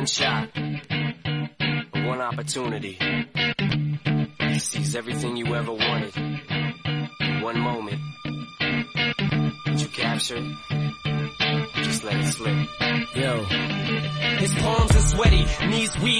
one shot, one opportunity. He sees everything you ever wanted. One moment. Did you capture it? Just let it slip. Yo. His palms are sweaty, knees weak,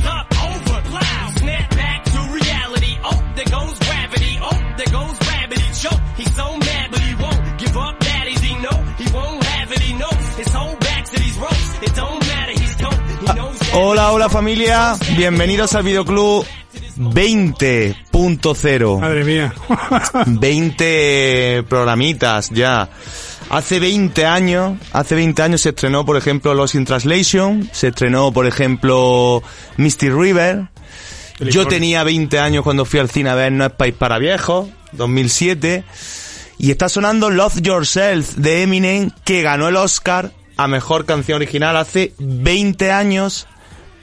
Hola, hola familia, bienvenidos al videoclub 20.0. Madre mía. 20 programitas ya. Hace 20 años, hace 20 años se estrenó, por ejemplo, Lost in Translation, se estrenó, por ejemplo, Misty River. Yo tenía 20 años cuando fui al cine a ver No es país para viejos, 2007. Y está sonando Love Yourself de Eminem, que ganó el Oscar a Mejor Canción Original hace 20 años,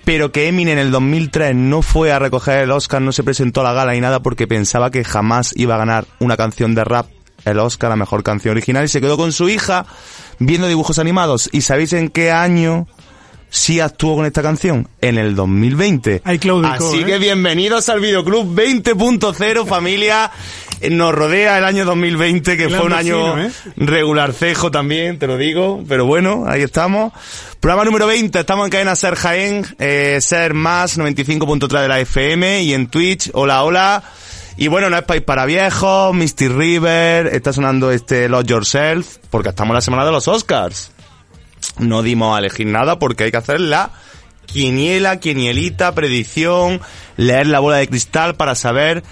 pero que Eminem en el 2003 no fue a recoger el Oscar, no se presentó a la gala ni nada porque pensaba que jamás iba a ganar una canción de rap el Oscar a Mejor Canción Original y se quedó con su hija viendo dibujos animados. ¿Y sabéis en qué año sí actuó con esta canción? En el 2020. Hay claudico, Así ¿eh? que bienvenidos al Videoclub 20.0 familia. Nos rodea el año 2020 que fue un año ¿eh? regular cejo también, te lo digo, pero bueno, ahí estamos. Programa número 20, estamos en cadena Ser Jaén, eh, Ser Más 95.3 de la FM y en Twitch, hola, hola. Y bueno, no es país para viejos, Misty River, está sonando este Lost Yourself, porque estamos en la semana de los Oscars. No dimos a elegir nada porque hay que hacer la quiniela, quinielita, predicción, leer la bola de cristal para saber,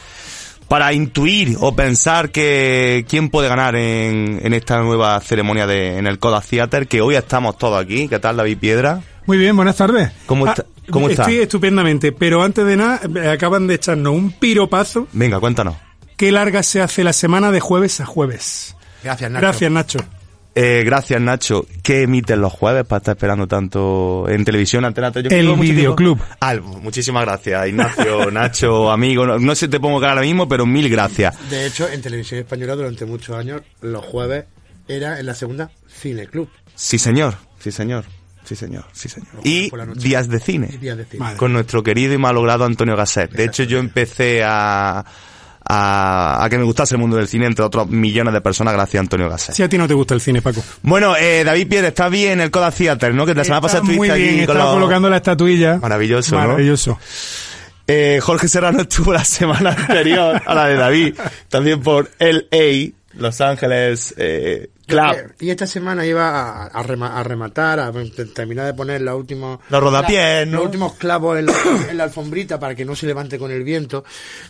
para intuir o pensar que quién puede ganar en, en esta nueva ceremonia de, en el Coda Theater, que hoy estamos todos aquí. ¿Qué tal, David Piedra? Muy bien, buenas tardes. ¿Cómo está- cómo está? Estoy estupendamente, pero antes de nada, eh, acaban de echarnos un piropazo. Venga, cuéntanos. Qué larga se hace la semana de jueves a jueves. Gracias, Nacho. Gracias, Nacho. Eh, gracias, Nacho. ¿Qué emiten los jueves para estar esperando tanto en televisión, Antena 3? Yo El Videoclub. Ah, muchísimas gracias, Ignacio, Nacho, amigo. No, no sé te pongo cara ahora mismo, pero mil gracias. De hecho, en televisión española durante muchos años, los jueves era en la segunda Cine Club. Sí, señor. Sí, señor. Sí, señor. Sí, señor. Y días de cine. Y días de cine. Con nuestro querido y malogrado Antonio Gasset. De hecho, yo empecé a, a, a que me gustase el mundo del cine, entre otros millones de personas, gracias a Antonio Gasset. Si a ti no te gusta el cine, Paco. Bueno, eh, David Piedra, está bien en el Coda Theater, ¿no? Que la semana pasada Está muy estuviste bien, aquí con los- colocando la estatuilla. Maravilloso, ¿no? Maravilloso. Eh, Jorge Serrano estuvo la semana anterior a la de David, también por LA, Los Ángeles eh, Club. Y esta semana iba a, a rema- a rematar, a terminar de poner los últimos... Los rodapiés, ¿no? Los últimos clavos en la, en la alfombrita para que no se levante con el viento.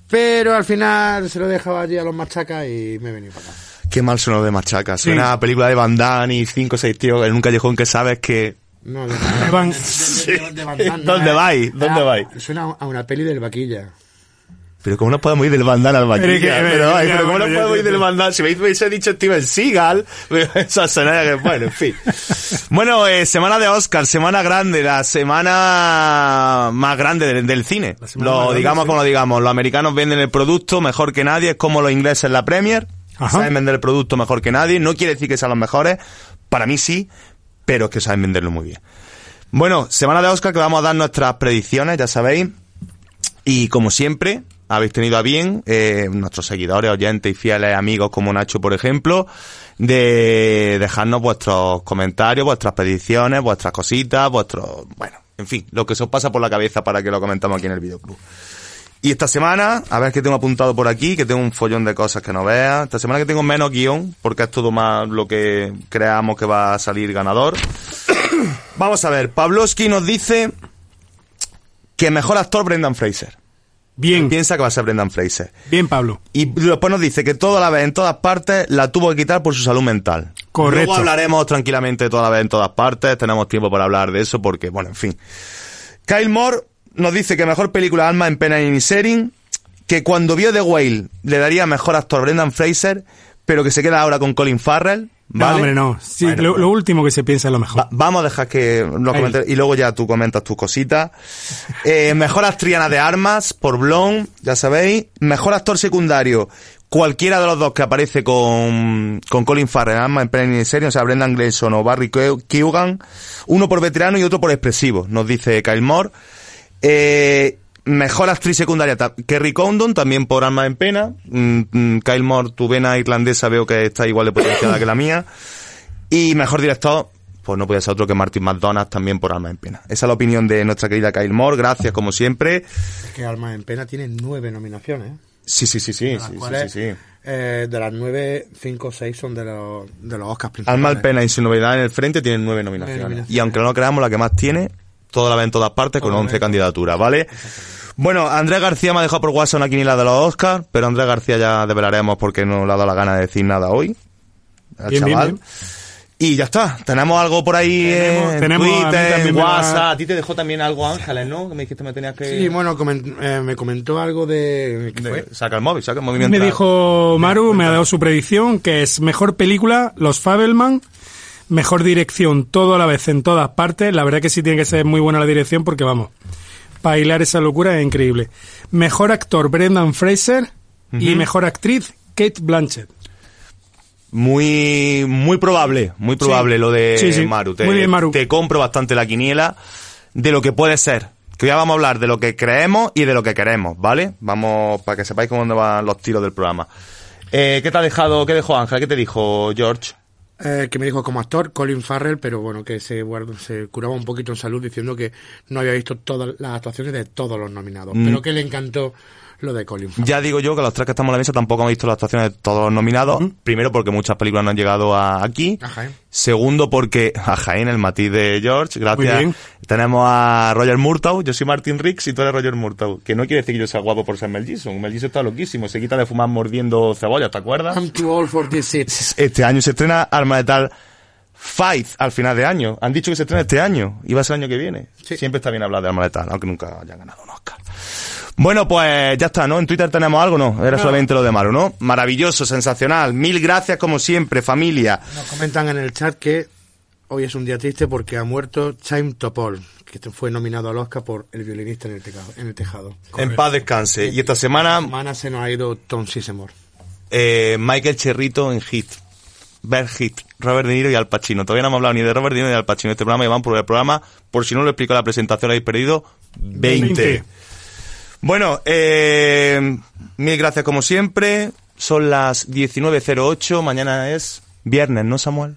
Pero al final se lo dejaba allí a los machacas y me he venido para acá. Qué mal sonó de machaca. Suena a película de Van Damme y cinco o seis tíos en un callejón que sabes que... No, de, Van- de- de- de Van Damme, no, ¿Dónde eh. vais? ¿Dónde Ah, vais? Suena a una peli del vaquilla. Pero ¿cómo nos podemos ir del Damme al vaquilla? Pero ay, ya, pero ¿cómo bueno, nos ya, podemos ir del Damme? Si me hubiese dicho Steven Seagal, esa sonaría que... Bueno, en fin. Bueno, eh, semana de Oscar, semana grande, la semana más grande del, del cine. Lo grande, digamos sí. como lo digamos, los americanos venden el producto mejor que nadie, es como los ingleses en la Premier, Ajá. saben vender el producto mejor que nadie, no quiere decir que sean los mejores, para mí sí, pero es que saben venderlo muy bien. Bueno, semana de Oscar que vamos a dar nuestras predicciones, ya sabéis. Y como siempre, habéis tenido a bien, eh, nuestros seguidores, oyentes y fieles amigos como Nacho, por ejemplo, de dejarnos vuestros comentarios, vuestras predicciones, vuestras cositas, vuestros, bueno, en fin, lo que se os pasa por la cabeza para que lo comentamos aquí en el videoclub. Y esta semana, a ver que tengo apuntado por aquí, que tengo un follón de cosas que no veas. Esta semana que tengo menos guion, porque es todo más lo que creamos que va a salir ganador. Vamos a ver, Pavlovsky nos dice que mejor actor Brendan Fraser. Bien, Piensa que va a ser Brendan Fraser. bien, Pablo. Y después nos dice que toda la vez, en todas partes, la tuvo que quitar por su salud mental. Correcto. Luego hablaremos tranquilamente toda la vez, en todas partes. Tenemos tiempo para hablar de eso porque, bueno, en fin. Kyle Moore nos dice que mejor película Alma en Pena y que cuando vio The Whale le daría mejor actor Brendan Fraser, pero que se queda ahora con Colin Farrell. No, ¿vale? hombre, no. Sí, Bueno, lo, pues- lo último que se piensa es lo mejor. Va- vamos a dejar que los comentarios y luego ya tú comentas tus cositas. Eh, mejor actriz Ana de Armas por Blonde, ya sabéis. Mejor actor secundario, cualquiera de los dos que aparece con, con Colin Farrell, Arma en Penny serie, o sea, Brendan Gleeson o Barry Keogh- Keoghan. Uno por veterano y otro por expresivo, nos dice Kyle Moore. Eh, mejor actriz secundaria, Kerry Condon, también por Alma en Pena. Mm, mm, Kyle Moore, tu vena irlandesa veo que está igual de potenciada que la mía. Y mejor director, pues no podía ser otro que Martin McDonagh también por Alma en Pena. Esa es la opinión de nuestra querida Kyle Moore. Gracias, como siempre. Es que Alma en Pena tiene nueve nominaciones. ¿eh? Sí, sí, sí, sí. De las sí, sí, cuales, sí, sí. eh, de las nueve, cinco o seis son de los, de los Oscars principales. Alma en Pena y sin novedad en el frente tienen nueve nominaciones. nominaciones. Y aunque no lo creamos, la que más tiene, toda la ve en todas partes con Toda la 11 ve. candidaturas, ¿vale? Bueno, Andrés García me ha dejado por WhatsApp una quiniela de los Oscars, pero Andrés García ya develaremos porque no le ha dado la gana de decir nada hoy. al Bien, bien, chaval. bien. Y ya está. Tenemos algo por ahí Tenemos- en tenemos- Twitter, en WhatsApp. A ti te dejó también algo Ángeles, ¿no? Que me dijiste que me tenías que... Sí, bueno, comen- eh, me comentó algo de... ¿qué fue? de- Saca el móvil, saca el móvil mientras- Me dijo Maru, me ha dado su predicción, que es mejor película, Los Fabelman, mejor dirección, todo a la vez, en todas partes. La verdad que sí tiene que ser muy buena la dirección porque, vamos, para hilar esa locura es increíble. Mejor actor, Brendan Fraser, y mejor actriz, Kate Blanchett. Muy, muy probable, muy probable lo de Sí, sí. Maru. Te, Muy bien, Maru. te compro bastante la quiniela de lo que puede ser. Que ya vamos a hablar de lo que creemos y de lo que queremos, ¿vale? Vamos, para que sepáis cómo van los tiros del programa. Eh, ¿Qué te ha dejado, qué dejó Ángel? ¿Qué te dijo George? Eh, que me dijo como actor Colin Farrell, pero bueno, que se, guardó- se curaba un poquito en salud diciendo que no había visto todas las actuaciones de todos los nominados, Mm. pero que le encantó lo de Colin Farrell. Ya digo yo que los tres que estamos en la mesa tampoco hemos visto las actuaciones de todos los nominados. Primero porque muchas películas no han llegado a aquí. A Jaén. Segundo porque a Jaén, el matiz de George, gracias. Tenemos a Roger Murtaugh, yo soy Martin Riggs y tú eres Roger Murtaugh. Que no quiere decir que yo sea guapo por ser Mel Gibson. Mel Gibson está loquísimo, se quita de fumar mordiendo cebollas, ¿te acuerdas? I'm too old for this. Este año se estrena Arma Letal Fight al final de año. Han dicho que se estrena este año va a ser el año que viene. Sí. Siempre está bien hablar de Arma Letal, aunque nunca haya ganado Oscar. Bueno, pues ya está, ¿no? En Twitter tenemos algo, ¿no? Era solamente lo de Maru, ¿no? Maravilloso, sensacional. Mil gracias como siempre, familia. Nos comentan en el chat que hoy es un día triste porque ha muerto Chaim Topol, que fue nominado al Oscar por El violinista en el, teca- en el tejado. En paz descanse. Y esta semana, semana se nos ha ido Tom Sisemore. eh, Michael Cherrito en Hit. Ver Hit. Robert De Niro y Al Pacino. Todavía no hemos hablado ni de Robert De Niro ni de Al Pacino. Este programa y van por el programa. Por si no lo explico en la presentación, habéis perdido 20. 20. Bueno, eh, mil gracias como siempre. Son las 19.08. Mañana es viernes, ¿no, Samuel?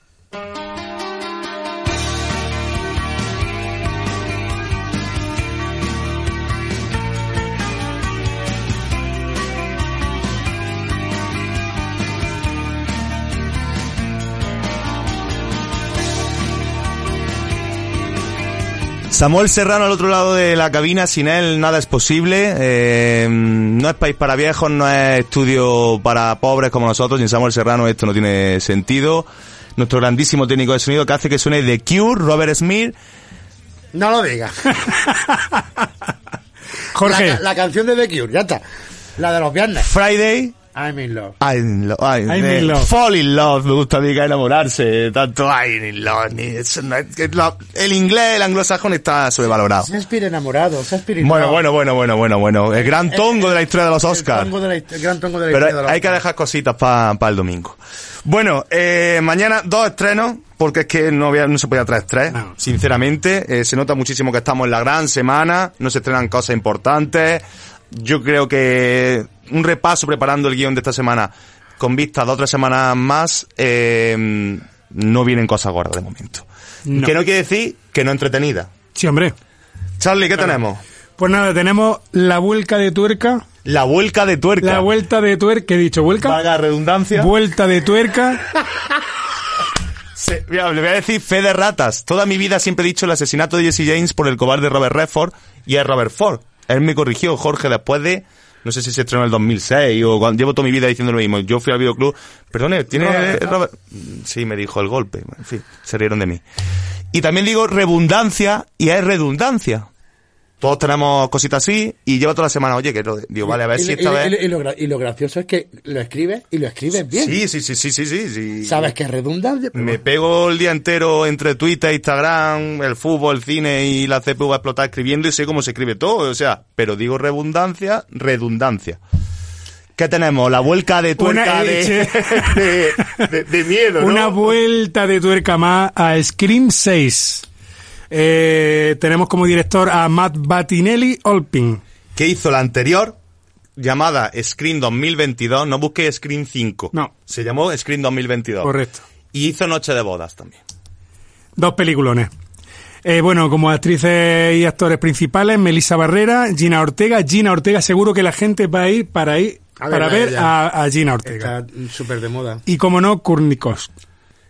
Samuel Serrano al otro lado de la cabina, sin él nada es posible. Eh, no es país para viejos, no es estudio para pobres como nosotros. Sin Samuel Serrano esto no tiene sentido. Nuestro grandísimo técnico de sonido que hace que suene The Cure, Robert Smith. No lo digas. Jorge, La, la canción de The Cure, ya está. La de los viernes. Friday. I'm in love. I'm in love. I'm, I'm eh, in love. Fall in love. Me gusta a mí que enamorarse. Tanto I'm in love. lo- el inglés, el anglosajón está sobrevalorado. Shakespeare enamorado, Shakespeare Bueno, bueno, bueno, bueno, bueno, bueno. El gran tongo de la historia de los Oscars. El, gran tongo de la Pero historia de los hay que dejar cositas para el domingo. Bueno, eh, mañana dos estrenos, porque es que no, había, no se podía traer tres, No. sinceramente. Eh, se nota muchísimo que estamos en la gran semana, no se estrenan cosas importantes. Yo creo que un repaso preparando el guion de esta semana con vista a dos o tres semanas más, eh, no vienen cosas gordas de momento. No. Que no quiere decir que no entretenida. sí, hombre. Charlie, ¿qué tenemos? Pues nada, tenemos la vuelta de tuerca. La vuelta de tuerca. La vuelta de tuerca, ¿qué he dicho? ¿Vuelca? Valga la redundancia. Vuelta de tuerca. Mira, le voy a decir fe de ratas. Toda mi vida siempre he dicho el asesinato de Jesse James por el cobarde Robert Redford y es Robert Ford. Él me corrigió, Jorge, después de, no sé si se estrenó en el 2006 o cuando, llevo toda mi vida diciendo lo mismo. Yo fui al videoclub, perdone, ¿tiene Robert, Robert? Sí, me dijo el golpe. En fin, se rieron de mí. Y también digo redundancia y es redundancia. Todos tenemos cositas así y lleva toda la semana, oye, que lo- digo, vale, a ver y, si y- esta y- vez... y lo, gra- y lo gracioso es que lo escribes y lo escribes bien. Sí, sí, sí, sí, sí, sí, sí. Sabes que es redundante, pero Me pego el día entero entre Twitter, Instagram, el fútbol, el cine y la CPU a explotar escribiendo y sé cómo se escribe todo. O sea, pero digo redundancia, redundancia. ¿Qué tenemos? La vuelca de tuerca de, de- de miedo, ¿no? Una vuelta de tuerca más a Scream 6. Eh, tenemos como director a Matt Batinelli Olpin. que hizo la anterior llamada Screen 2022. No busqué Screen 5. No. Se llamó Screen 2022. Correcto. Y hizo Noche de Bodas también. Dos peliculones. Eh, bueno, como actrices y actores principales, Melissa Barrera, Gina Ortega. Gina Ortega, seguro que la gente va a ir para ir A para ver a Gina Ortega. está súper de moda. Y como no, Kurnikos.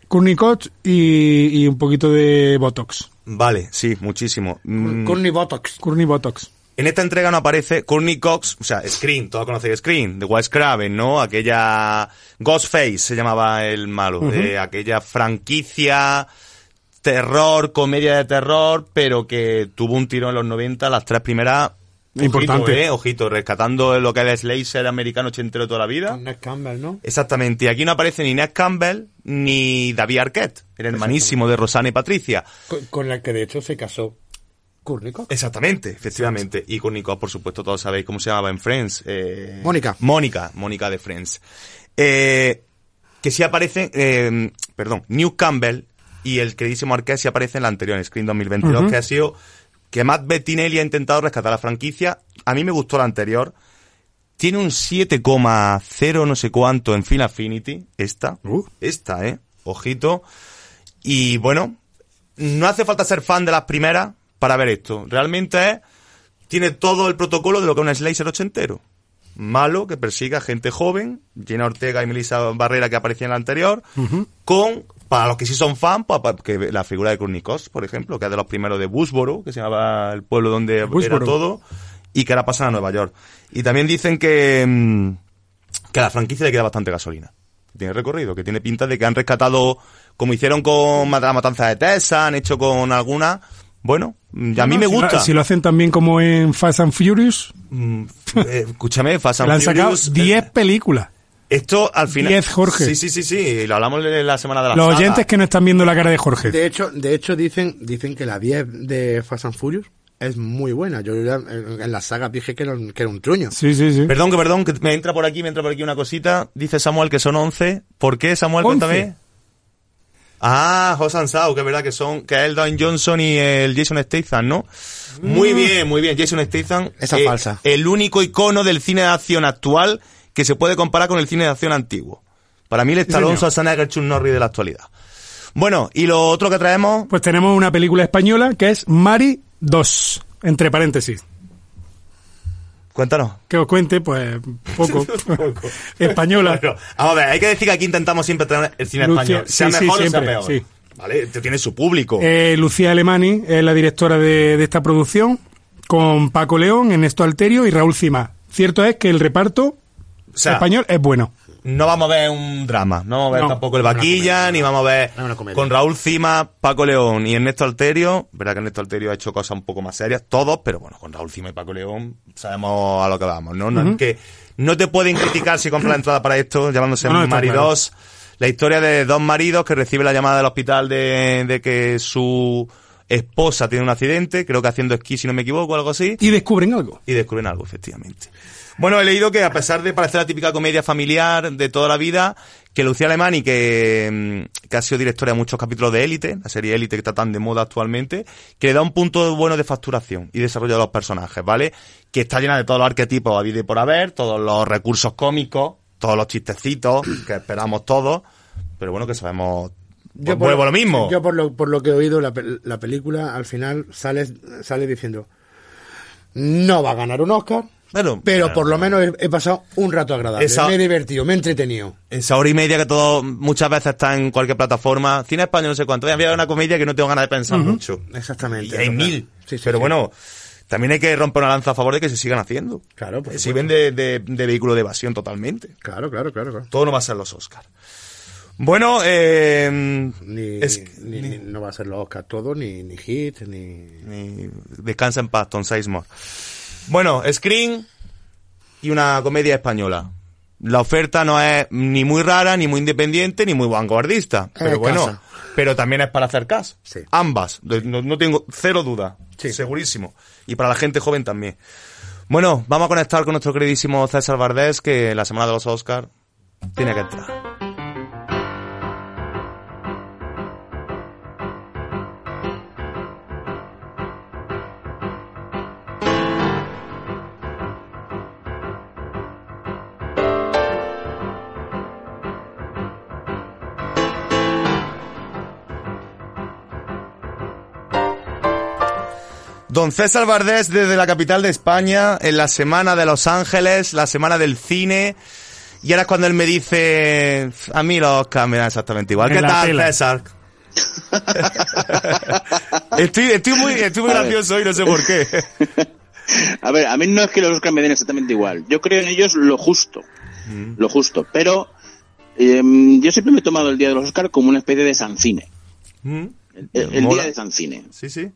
Kurnikos y, y un poquito de Botox. Vale, sí, muchísimo. Mm, Courtney Botox. Courtney Botox. En esta entrega no aparece Courtney Cox, o sea, Scream, todos conocéis Scream, de Wes Craven, ¿no? Aquella Ghostface se llamaba el malo, de aquella franquicia terror, comedia de terror, pero que tuvo un tiro en los 90, las tres primeras Importante. Ojito, eh, ojito, rescatando lo que es el Slayer americano ochentero toda la vida. Con Ned Campbell, ¿no? Exactamente, y aquí no aparece ni Ned Campbell ni David Arquette, el hermanísimo de Rosana y Patricia. Con, con la que de hecho se casó Cox. Exactamente, efectivamente. Y con Nico, por supuesto, todos sabéis cómo se llamaba en Friends. Eh, Mónica. Mónica, Mónica de Friends. Eh, que sí aparece, eh, perdón, New Campbell y el queridísimo Arquette sí aparece en la anterior, en Screen 2022, que ha sido que Matt Bettinelli ha intentado rescatar la franquicia. A mí me gustó la anterior. Tiene un 7,0 no sé cuánto en Final Affinity. Esta. Uh. Esta, eh. Ojito. Y bueno, no hace falta ser fan de las primeras para ver esto. Realmente es, tiene todo el protocolo de lo que es un Slicer ochentero. Malo, que persiga a gente joven, Gina Ortega y Melissa Barrera que aparecía en la anterior, con, para los que sí son fan, pa- pa- que la figura de Kurnikos, por ejemplo, que es de los primeros de Bushboro, que se llamaba el pueblo donde era Woodsboro. todo, y que ahora pasan a Nueva York. Y también dicen que, mm, que a la franquicia le queda bastante gasolina. Tiene recorrido, que tiene pinta de que han rescatado, como hicieron con la matanza de Tessa, han hecho con alguna. Bueno, y a mí me Si lo- gusta. Si lo hacen también como en Fast and Furious, Mm, eh, escúchame, Fast and le han sacado Furious, 10 eh, películas. Esto al final. 10, Jorge. Sí, sí, sí, sí. y Lo hablamos en la semana de la Los saga. oyentes que no están viendo la cara de Jorge. De hecho, de hecho dicen, dicen que la 10 de Fast and Furious es muy buena. Yo ya en, la saga dije que era, un- que era un truño. Sí, sí, sí. Perdón, que perdón, que me entra por aquí, me entra por aquí una cosita. Dice Samuel que son 11. ¿Por qué, Samuel? 11. Cuéntame. Ah, Hosan Sao, que es verdad que son, que es el Dwayne Johnson y el Jason Statham, ¿no? Muy bien, muy bien. Jason Statham. Mm. Esa eh, falsa. El único icono del cine de acción actual que se puede comparar con el cine de acción antiguo. Para mí, el Stallone, señor. Schwarzenegger, Chuck Norris de la actualidad. Bueno, y lo otro que traemos, Pues tenemos una película española que es Mari 2, entre paréntesis. cuéntanos. Que os cuente, pues, poco. Española. Bueno, vamos a ver, hay que decir que aquí intentamos siempre traer el cine Lucia- español. Sea sí, sí, mejor o sea siempre, peor. sí. ¿Vale? Tiene su público. Eh, Lucía Alemani es la directora de, de esta producción, con Paco León, Ernesto Alterio y Raúl Cima. Cierto es que el reparto o sea, español es bueno. no vamos a ver un drama. No vamos a ver No, tampoco el vaquilla, comedia. ni vamos a ver con Raúl Cima, Paco León y Ernesto Alterio. Verdad que Ernesto Alterio ha hecho cosas un poco más serias, todos, pero bueno, con Raúl Cima y Paco León sabemos a lo que vamos, ¿no? No es que no te pueden criticar si compras la entrada para esto, llamándose No, no, está Maridos. La historia de dos maridos que recibe la llamada del hospital de, de que su esposa tiene un accidente, creo que haciendo esquí, si no me equivoco, algo así. Y descubren algo. y descubren algo, efectivamente. Bueno, he leído que a pesar de parecer la típica comedia familiar de toda la vida, que Lucía Alemani, que, mm, que ha sido directora de muchos capítulos de Élite, la serie Élite que está tan de moda actualmente, que le da un punto bueno de facturación y desarrollo de los personajes, ¿vale? Que está llena de todos los arquetipos a vida y por haber, todos los recursos cómicos, todos los chistecitos que esperamos todos, pero bueno, que sabemos... Pues por vuelvo lo mismo. Yo por lo, por lo que he oído, la, la película al final sale, sale diciendo, no va a ganar un Oscar, Bueno, pero bueno. por lo menos he, he pasado un rato agradable. Esa- Me he divertido, me he entretenido. Esa hora y media que todo muchas veces está en cualquier plataforma. Cine español no sé cuánto. Había una comedia que no tengo ganas de pensar mucho. Exactamente. Y hay mil. Sí, sí, Pero sí. bueno, también hay que romper una lanza a favor de que se sigan haciendo. Claro, por Si supuesto. ven de, de, de vehículo de evasión totalmente. Claro, claro, claro. claro. Todo no va a ser los Oscars. Bueno, eh, Ni, es- ni- ni- no va a ser los Oscar todo, ni, ni hit, ni... ni- descansa en paz, Tom Sizemore. Bueno, Screen y una comedia española. La oferta no es ni muy rara, ni muy independiente, ni muy vanguardista. Pero bueno, casa. pero también es para hacer caso. Sí. Ambas. No tengo cero duda. Sí. Segurísimo. Y para la gente joven también. Bueno, vamos a conectar con nuestro queridísimo César Vardés, que la semana de los Oscars tiene que entrar. Don César Vardés desde la capital de España, en la semana de Los Ángeles, la semana del cine. Y ahora es cuando él me dice, a mí los Oscars me dan exactamente igual. En ¿Qué tal, tela. César? estoy, estoy muy, estoy muy A ver. gracioso hoy, no sé por qué. A ver, a mí no es que los Oscar me den exactamente igual. Yo creo en ellos lo justo. Lo justo. Pero em, yo siempre me he tomado el Día de los Oscar como una especie de San Cine. Mm, El, el. Día de San Cine. Sí, sí.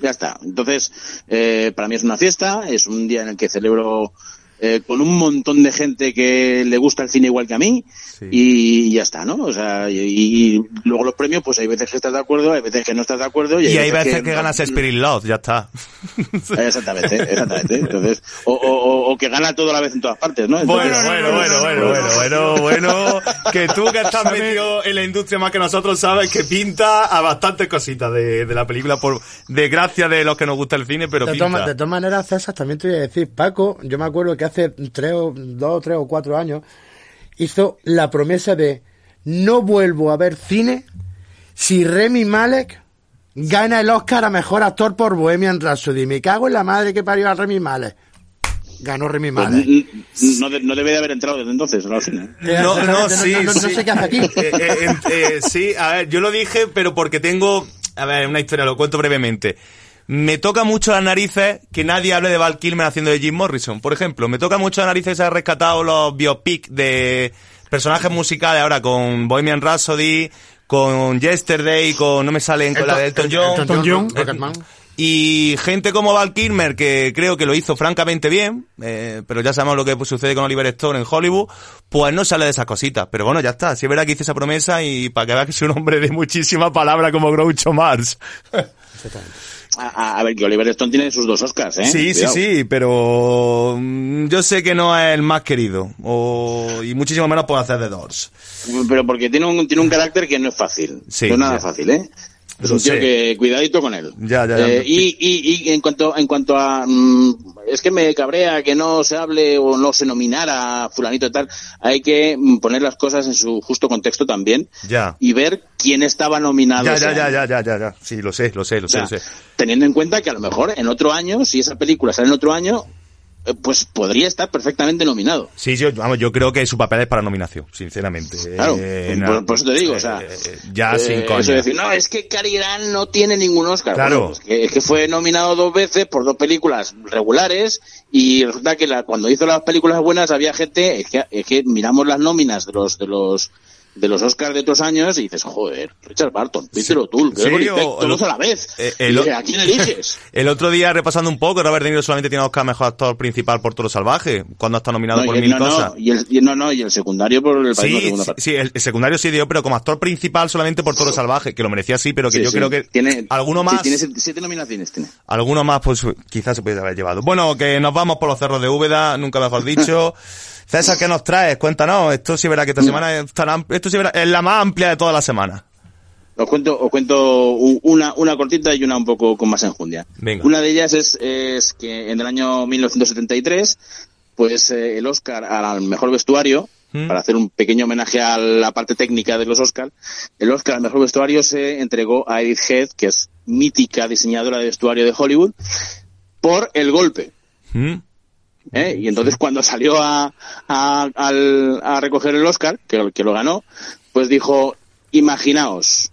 Ya está. Entonces, eh, para mí es una fiesta, es un día en el que celebro eh, con un montón de gente que le gusta el cine igual que a mí Sí. y ya está, ¿no? O sea, y, y luego los premios, pues hay veces que estás de acuerdo, hay veces que no estás de acuerdo. Y, Y hay veces que no- ganas Spirit Love, ya está. Exactamente, exactamente. Entonces, o, o, o- o que gana todo a la vez en todas partes, ¿no? Bueno, Entonces- bueno, bueno, bueno, bueno, bueno, bueno, que tú que estás metido en la industria más que nosotros sabes que pinta a bastantes cositas de, de la película por desgracia de los que nos gusta el cine, pero De pinta. todas, de todas maneras, César, también te voy a decir, Paco, yo me acuerdo que hace tres, o- dos, tres o cuatro años hizo la promesa de no vuelvo a ver cine si Remy Malek gana el Oscar a Mejor Actor por Bohemian Rhapsody. Me cago en la madre que parió a Remy Malek. Ganó Remy Pues, n- no, de- no debe de haber entrado desde entonces ¿no? al cine. No, no, sí, no, no sí. sé qué hace aquí. Eh, eh, eh, sí, a ver, yo lo dije, pero porque tengo, a ver, una historia, lo cuento brevemente. Me toca mucho las narices que nadie hable de Val Kilmer haciendo de Jim Morrison, por ejemplo. Me toca mucho las narices ha rescatado los biopic de personajes musicales ahora con Bohemian Rhapsody, con Yesterday, con, no me salen con la de Elton John. Elton John. Rocketman. Y gente como Val Kilmer, que creo que lo hizo francamente bien, eh, pero ya sabemos lo que sucede con Oliver Stone en Hollywood, pues no sale de esas cositas. Pero bueno, ya está. Si es verdad que hice esa promesa y para que veas que soy un hombre de muchísima palabra como Groucho Mars. A, a- a ver, que Oliver Stone tiene sus dos Oscars, ¿eh? Sí, sí, Cuidado. sí, pero mm, yo sé que no es el más querido. O, y muchísimo menos puedo hacer de Doors. Pero porque tiene un, tiene un carácter que no es fácil. Sí, no es nada ya. fácil, ¿eh? Es un tío que cuidadito con él. Ya, ya, ya. Eh, y, y, y en cuanto en cuanto a mm, es que me cabrea que no se hable o no se nominara a fulanito y tal, hay que mm, poner las cosas en su justo contexto también Ya. y ver quién estaba nominado. Ya, ya, ya, ya, ya, ya, ya. Sí, lo sé, lo sé, lo O sé, lo sé. teniendo en cuenta que a lo mejor en otro año, si esa película sale en otro año, pues podría estar perfectamente nominado. Sí, yo, vamos, yo creo que su papel es para nominación, sinceramente. Claro, Eh, por, eso te digo, o sea, eh, eh, ya eh, sin coña. eso de decir, no, es que Cary Grant no tiene ningún Oscar. Claro. Bueno, pues que, es que fue nominado dos veces por dos películas regulares y resulta que la, cuando hizo las películas buenas había gente, es que, es que miramos las nóminas de los de los de los Oscars de otros años y dices, joder, Richard Barton, Peter O'Toole, Sí, Gregory o- Peck, o todos a la vez. eh, Y el- dices, ¿A quién eliges? El otro día, repasando un poco, Robert De Niro solamente tiene Oscar Mejor Actor Principal por Toro Salvaje, cuando estado nominado No, por y el, mil no, cosas. no, y el, y no, no, y el secundario por el país Sí, sí, parte. sí, el, el secundario sí dio, pero como actor principal solamente por Toro Salvaje, que lo merecía sí, pero que Sí, yo sí. creo que tiene, alguno sí, más, tiene siete, siete nominaciones, tiene. alguno más, pues quizás se puede haber llevado. Bueno, que nos vamos por los cerros de Úbeda, nunca mejor dicho. César, ¿qué nos traes? Cuéntanos, esto sí verá que esta semana es, tan esto sí verá, es la más amplia de toda la semana. Os cuento, os cuento una, una cortita y una un poco con más enjundia. Venga. Una de ellas es, es que en el año 1973, pues eh, el Oscar al mejor vestuario, ¿Mm? para hacer un pequeño homenaje a la parte técnica de los Oscar, el Oscar al mejor vestuario se entregó a Edith Head, que es mítica diseñadora de vestuario de Hollywood, por el golpe. ¿Mm? ¿Eh? Y entonces cuando salió a, a, al- a recoger el Oscar, que, que lo ganó, pues dijo, imaginaos,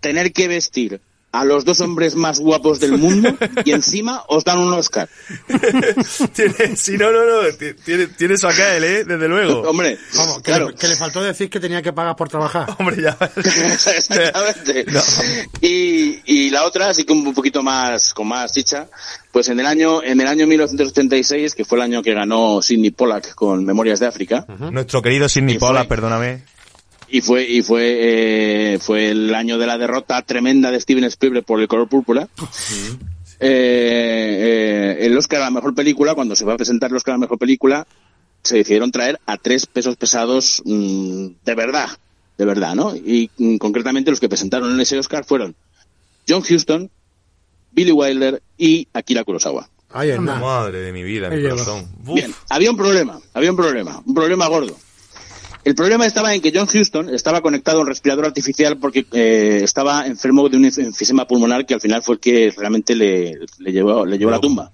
tener que vestir a los dos hombres más guapos del mundo y encima os dan un Oscar. tiene, si no, no, no, ti- tiene, tiene acá él, ¿eh? Desde luego. Hombre, Vamos, que, claro. le, que le faltó decir que tenía que pagar por trabajar. Hombre, ya. Exactamente. No. Y, y la otra, así como un poquito más, con más chicha, pues en el año, en el año 1986, que fue el año que ganó Sidney Pollack con Memorias de África, Nuestro querido Sidney fue- Pollack, perdóname. Y fue, y fue, eh, fue el año de la derrota tremenda de Steven Spielberg por el color púrpura. Eh, eh, el Oscar a la mejor película, cuando se va a presentar el Oscar a la mejor película, se decidieron traer a tres pesos pesados mm, de verdad, de verdad, ¿no? Y mm, concretamente los que presentaron en ese Oscar fueron John Huston, Billy Wilder y Akira Kurosawa. Nada. Madre de mi vida, mi corazón. Bien, había un problema, había un problema, un problema gordo. El problema estaba en que John Houston estaba conectado a un respirador artificial porque eh, estaba enfermo de un enfisema pulmonar que al final fue el que realmente le, le llevó, le llevó a la tumba.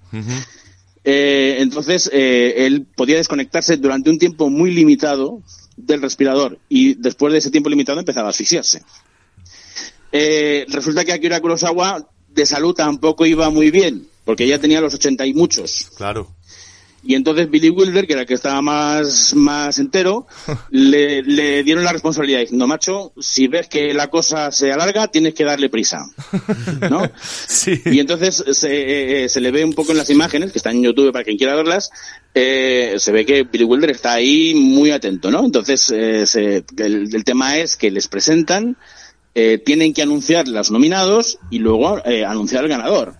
Eh, entonces, eh, él podía desconectarse durante un tiempo muy limitado del respirador y después de ese tiempo limitado empezaba a asfixiarse. Eh, resulta que Akira Kurosawa de salud tampoco iba muy bien, porque ya tenía los ochenta y muchos. Claro. Y entonces Billy Wilder, que era el que estaba más, más entero, le, le dieron la responsabilidad diciendo, macho, si ves que la cosa se alarga, tienes que darle prisa. ¿No? Sí. Y entonces se, eh, eh, se le ve un poco en las imágenes, que están en YouTube para quien quiera verlas, eh, se ve que Billy Wilder está ahí muy atento, ¿no? Entonces, eh, se- el, el tema es que les presentan, eh, tienen que anunciar los nominados y luego eh, anunciar el ganador.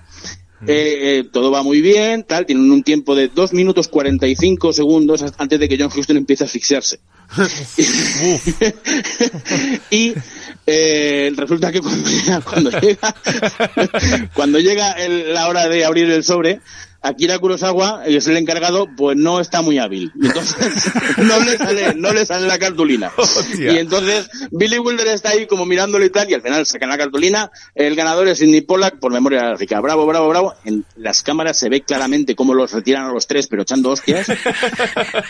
Eh, eh, todo va muy bien, tal, tienen un tiempo de 2 minutos 45 segundos antes de que John Houston empiece a asfixiarse. y eh, resulta que cuando llega, cuando llega, cuando llega el- la hora de abrir el sobre, Akira Kurosawa, que es el encargado, pues no está muy hábil. Y entonces no le sale, no le sale la cartulina. Hostia. Y entonces Billy Wilder está ahí como mirándole y tal, y al final sacan la cartulina. El ganador es Sidney Pollack por memoria de África. Bravo, bravo, bravo. En las cámaras se ve claramente cómo los retiran a los tres, pero echando hostias.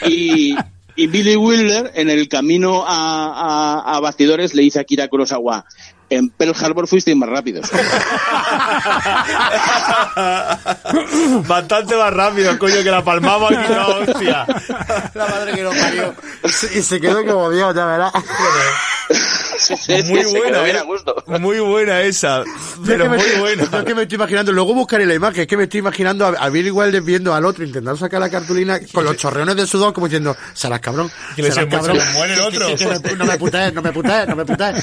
Y, y Billy Wilder, en el camino a, a, a bastidores, le dice a Kira Kurosawa, en Pearl Harbor fuisteis más rápidos. Bastante más rápido, coño, que la palmamos aquí, no, hostia. La madre que lo parió. Y se quedó como Dios, ya verás. Sí, sí, Muy buena, ¿eh? a gusto. Muy buena esa, pero muy es que me- buena. Yo es que me estoy imaginando, luego buscaré la imagen, es que me estoy imaginando a, a Billy Wilder viendo al otro intentando sacar la cartulina con los chorreones de sudor como diciendo, serás cabrón, serás se- cabrón. se muere el otro. no me putees, no me putees, no me putees.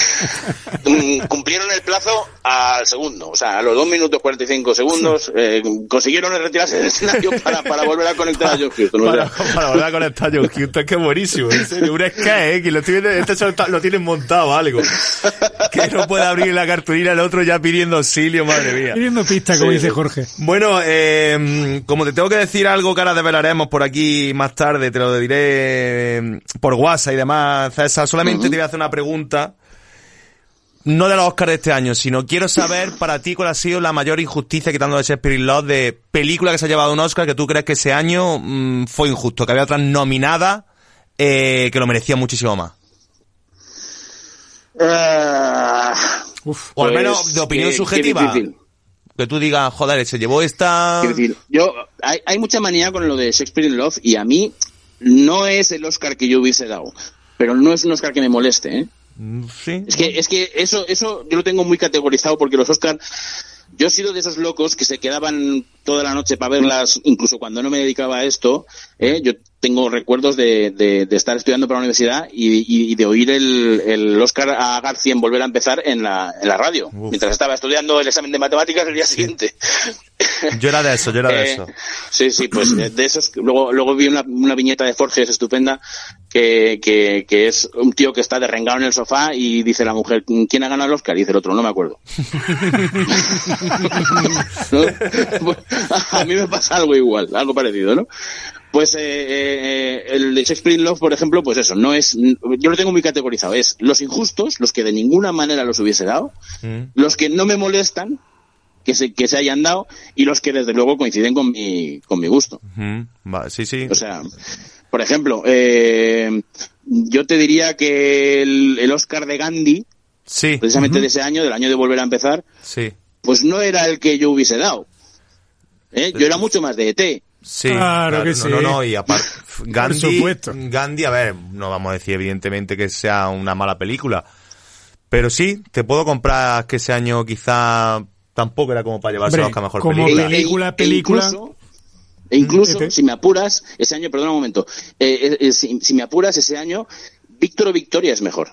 Mm, cumplieron el plazo al segundo, o sea, a los 2 minutos 45 segundos eh, consiguieron retirarse del escenario para, para volver a conectar a John Houston. Para, volver a conectar John Houston, que buenísimo, en serio. Un Sky, eh, que lo, estoy viendo, este lo, tienen montado algo. Que no puede abrir la cartulina, el otro ya pidiendo auxilio, madre mía. Pidiendo pista, como Sí, dice. Jorge. Bueno, eh, como te tengo que decir algo que ahora develaremos por aquí más tarde, te lo diré eh, por WhatsApp y demás, César, solamente te voy a hacer una pregunta. No de los Oscars de este año, sino quiero saber para ti cuál ha sido la mayor injusticia quitando de Shakespeare in Love de película que se ha llevado un Oscar que tú crees que ese año mm, fue injusto, que había otras nominadas eh, que lo merecían muchísimo más. Uf. O al pues, menos de opinión subjetiva. difícil. Que tú digas, joder, se llevó esta... Quiero decir, yo, hay, hay mucha manía con lo de Shakespeare in Love y a mí no es el Oscar que yo hubiese dado, pero no es un Oscar que me moleste, ¿eh? Mm, Sí. Es que, es que eso, eso yo lo tengo muy categorizado porque los Oscar, yo he sido de esos locos que se quedaban toda la noche para verlas, incluso cuando no me dedicaba a esto, ¿eh? yo tengo recuerdos de, de, de estar estudiando para la universidad y, y- y de oír el, el Oscar a García en volver a empezar en la, en la radio, Uf. mientras estaba estudiando el examen de matemáticas el día siguiente. Yo era de eso, yo era de Eh, eso. Sí, sí, pues de esos. Luego, luego vi una, una viñeta de Forges estupenda que, que, que es un tío que está derrengado en el sofá y dice la mujer, ¿quién ha ganado el Oscar? Y dice el otro, no me acuerdo. ¿No? A mí me pasa algo igual, algo parecido, ¿no? Pues eh, eh, el de Shakespeare in Love, por ejemplo, pues eso, no es, yo lo tengo muy categorizado, es los injustos, los que de ninguna manera los hubiese dado, Mm. los que no me molestan, que se, que se hayan dado, y los que desde luego coinciden con mi, con mi gusto. Va, sí, sí. O sea, por ejemplo, eh, yo te diría que el, el Oscar de Gandhi, Sí, precisamente de ese año, del año de volver a empezar, sí. pues no era el que yo hubiese dado. ¿Eh? Yo era mucho más de ET. Sí, Claro que no, sí. No, no, y aparte, Gandhi, supuesto. Gandhi, a ver, no vamos a decir evidentemente que sea una mala película, pero sí, te puedo comprar que ese año quizá tampoco era como para llevarse Hombre, el Oscar mejor como película. película, película. incluso, e incluso, ET. si me apuras, ese año, perdona un momento, eh, eh, eh, si, si me apuras ese año, Víctor o Victoria es mejor.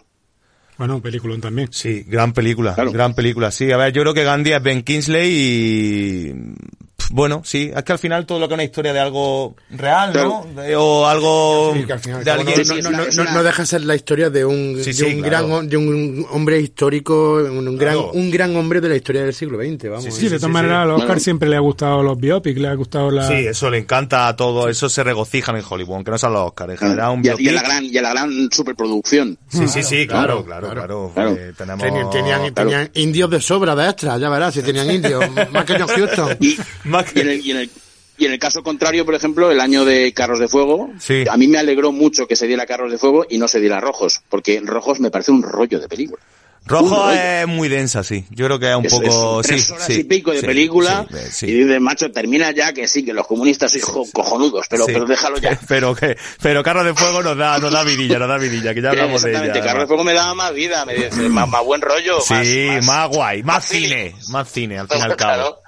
Bueno, peliculón también. Sí, gran película, Claro. gran película. Sí, a ver, yo creo que Gandhi es Ben Kingsley y bueno, sí, es que al final todo lo que es una historia de algo real, Claro. ¿no? De- o algo Sí, que al final de no, alguien. No, deja de ser la historia de un, Sí, de sí, un claro. gran de un hombre histórico, un, un gran Claro. un gran hombre de la historia del siglo XX, vamos. Sí, de todas sí, maneras, sí. a Oscar Bueno. siempre le ha gustado los biopics, le ha gustado la... Sí, eso le encanta a todo, eso se regocijan en Hollywood, aunque no sean los Oscars. En general, un y, a, y a biopic- la gran, y a la gran superproducción. Sí, sí, sí, claro, claro, claro, claro. claro. Eh, tenemos... Tenían, tenían, tenían indios de sobra de extra, ya verás, si tenían indios, más que John Houston. Y, y en el, y en el- y en el caso contrario, por ejemplo, el año de Carros de Fuego, Sí. a mí me alegró mucho que se diera Carros de Fuego y no se diera Rojos, porque Rojos me parece un rollo de película. Rojo es muy densa, sí. Yo creo que es un Es- poco... es tres sí, horas sí, y pico de sí, película eh, y dices, macho, termina ya que sí, que los comunistas jo- cojonudos, pero, pero déjalo ya. Pero que, pero Carros de Fuego nos da, nos da vidilla, nos da vidilla, que ya hablamos de ella. Exactamente, Carros de Fuego me daba más vida, me dice, más, más buen rollo, Sí, más, más, guay, más, más cine, más cine, al fin y al cabo.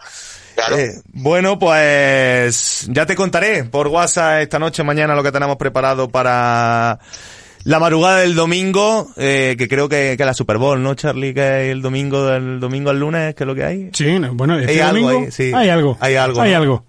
Claro. Eh, bueno, pues ya te contaré por WhatsApp esta noche, mañana, lo que tenemos preparado para la madrugada del domingo, eh, que creo que, que es la Super Bowl, ¿no, Charlie? Que es el domingo del domingo al lunes, que es lo que hay. Sí, no, bueno, este Hay algo ahí, sí. hay algo. Hay algo, Hay ¿no? algo.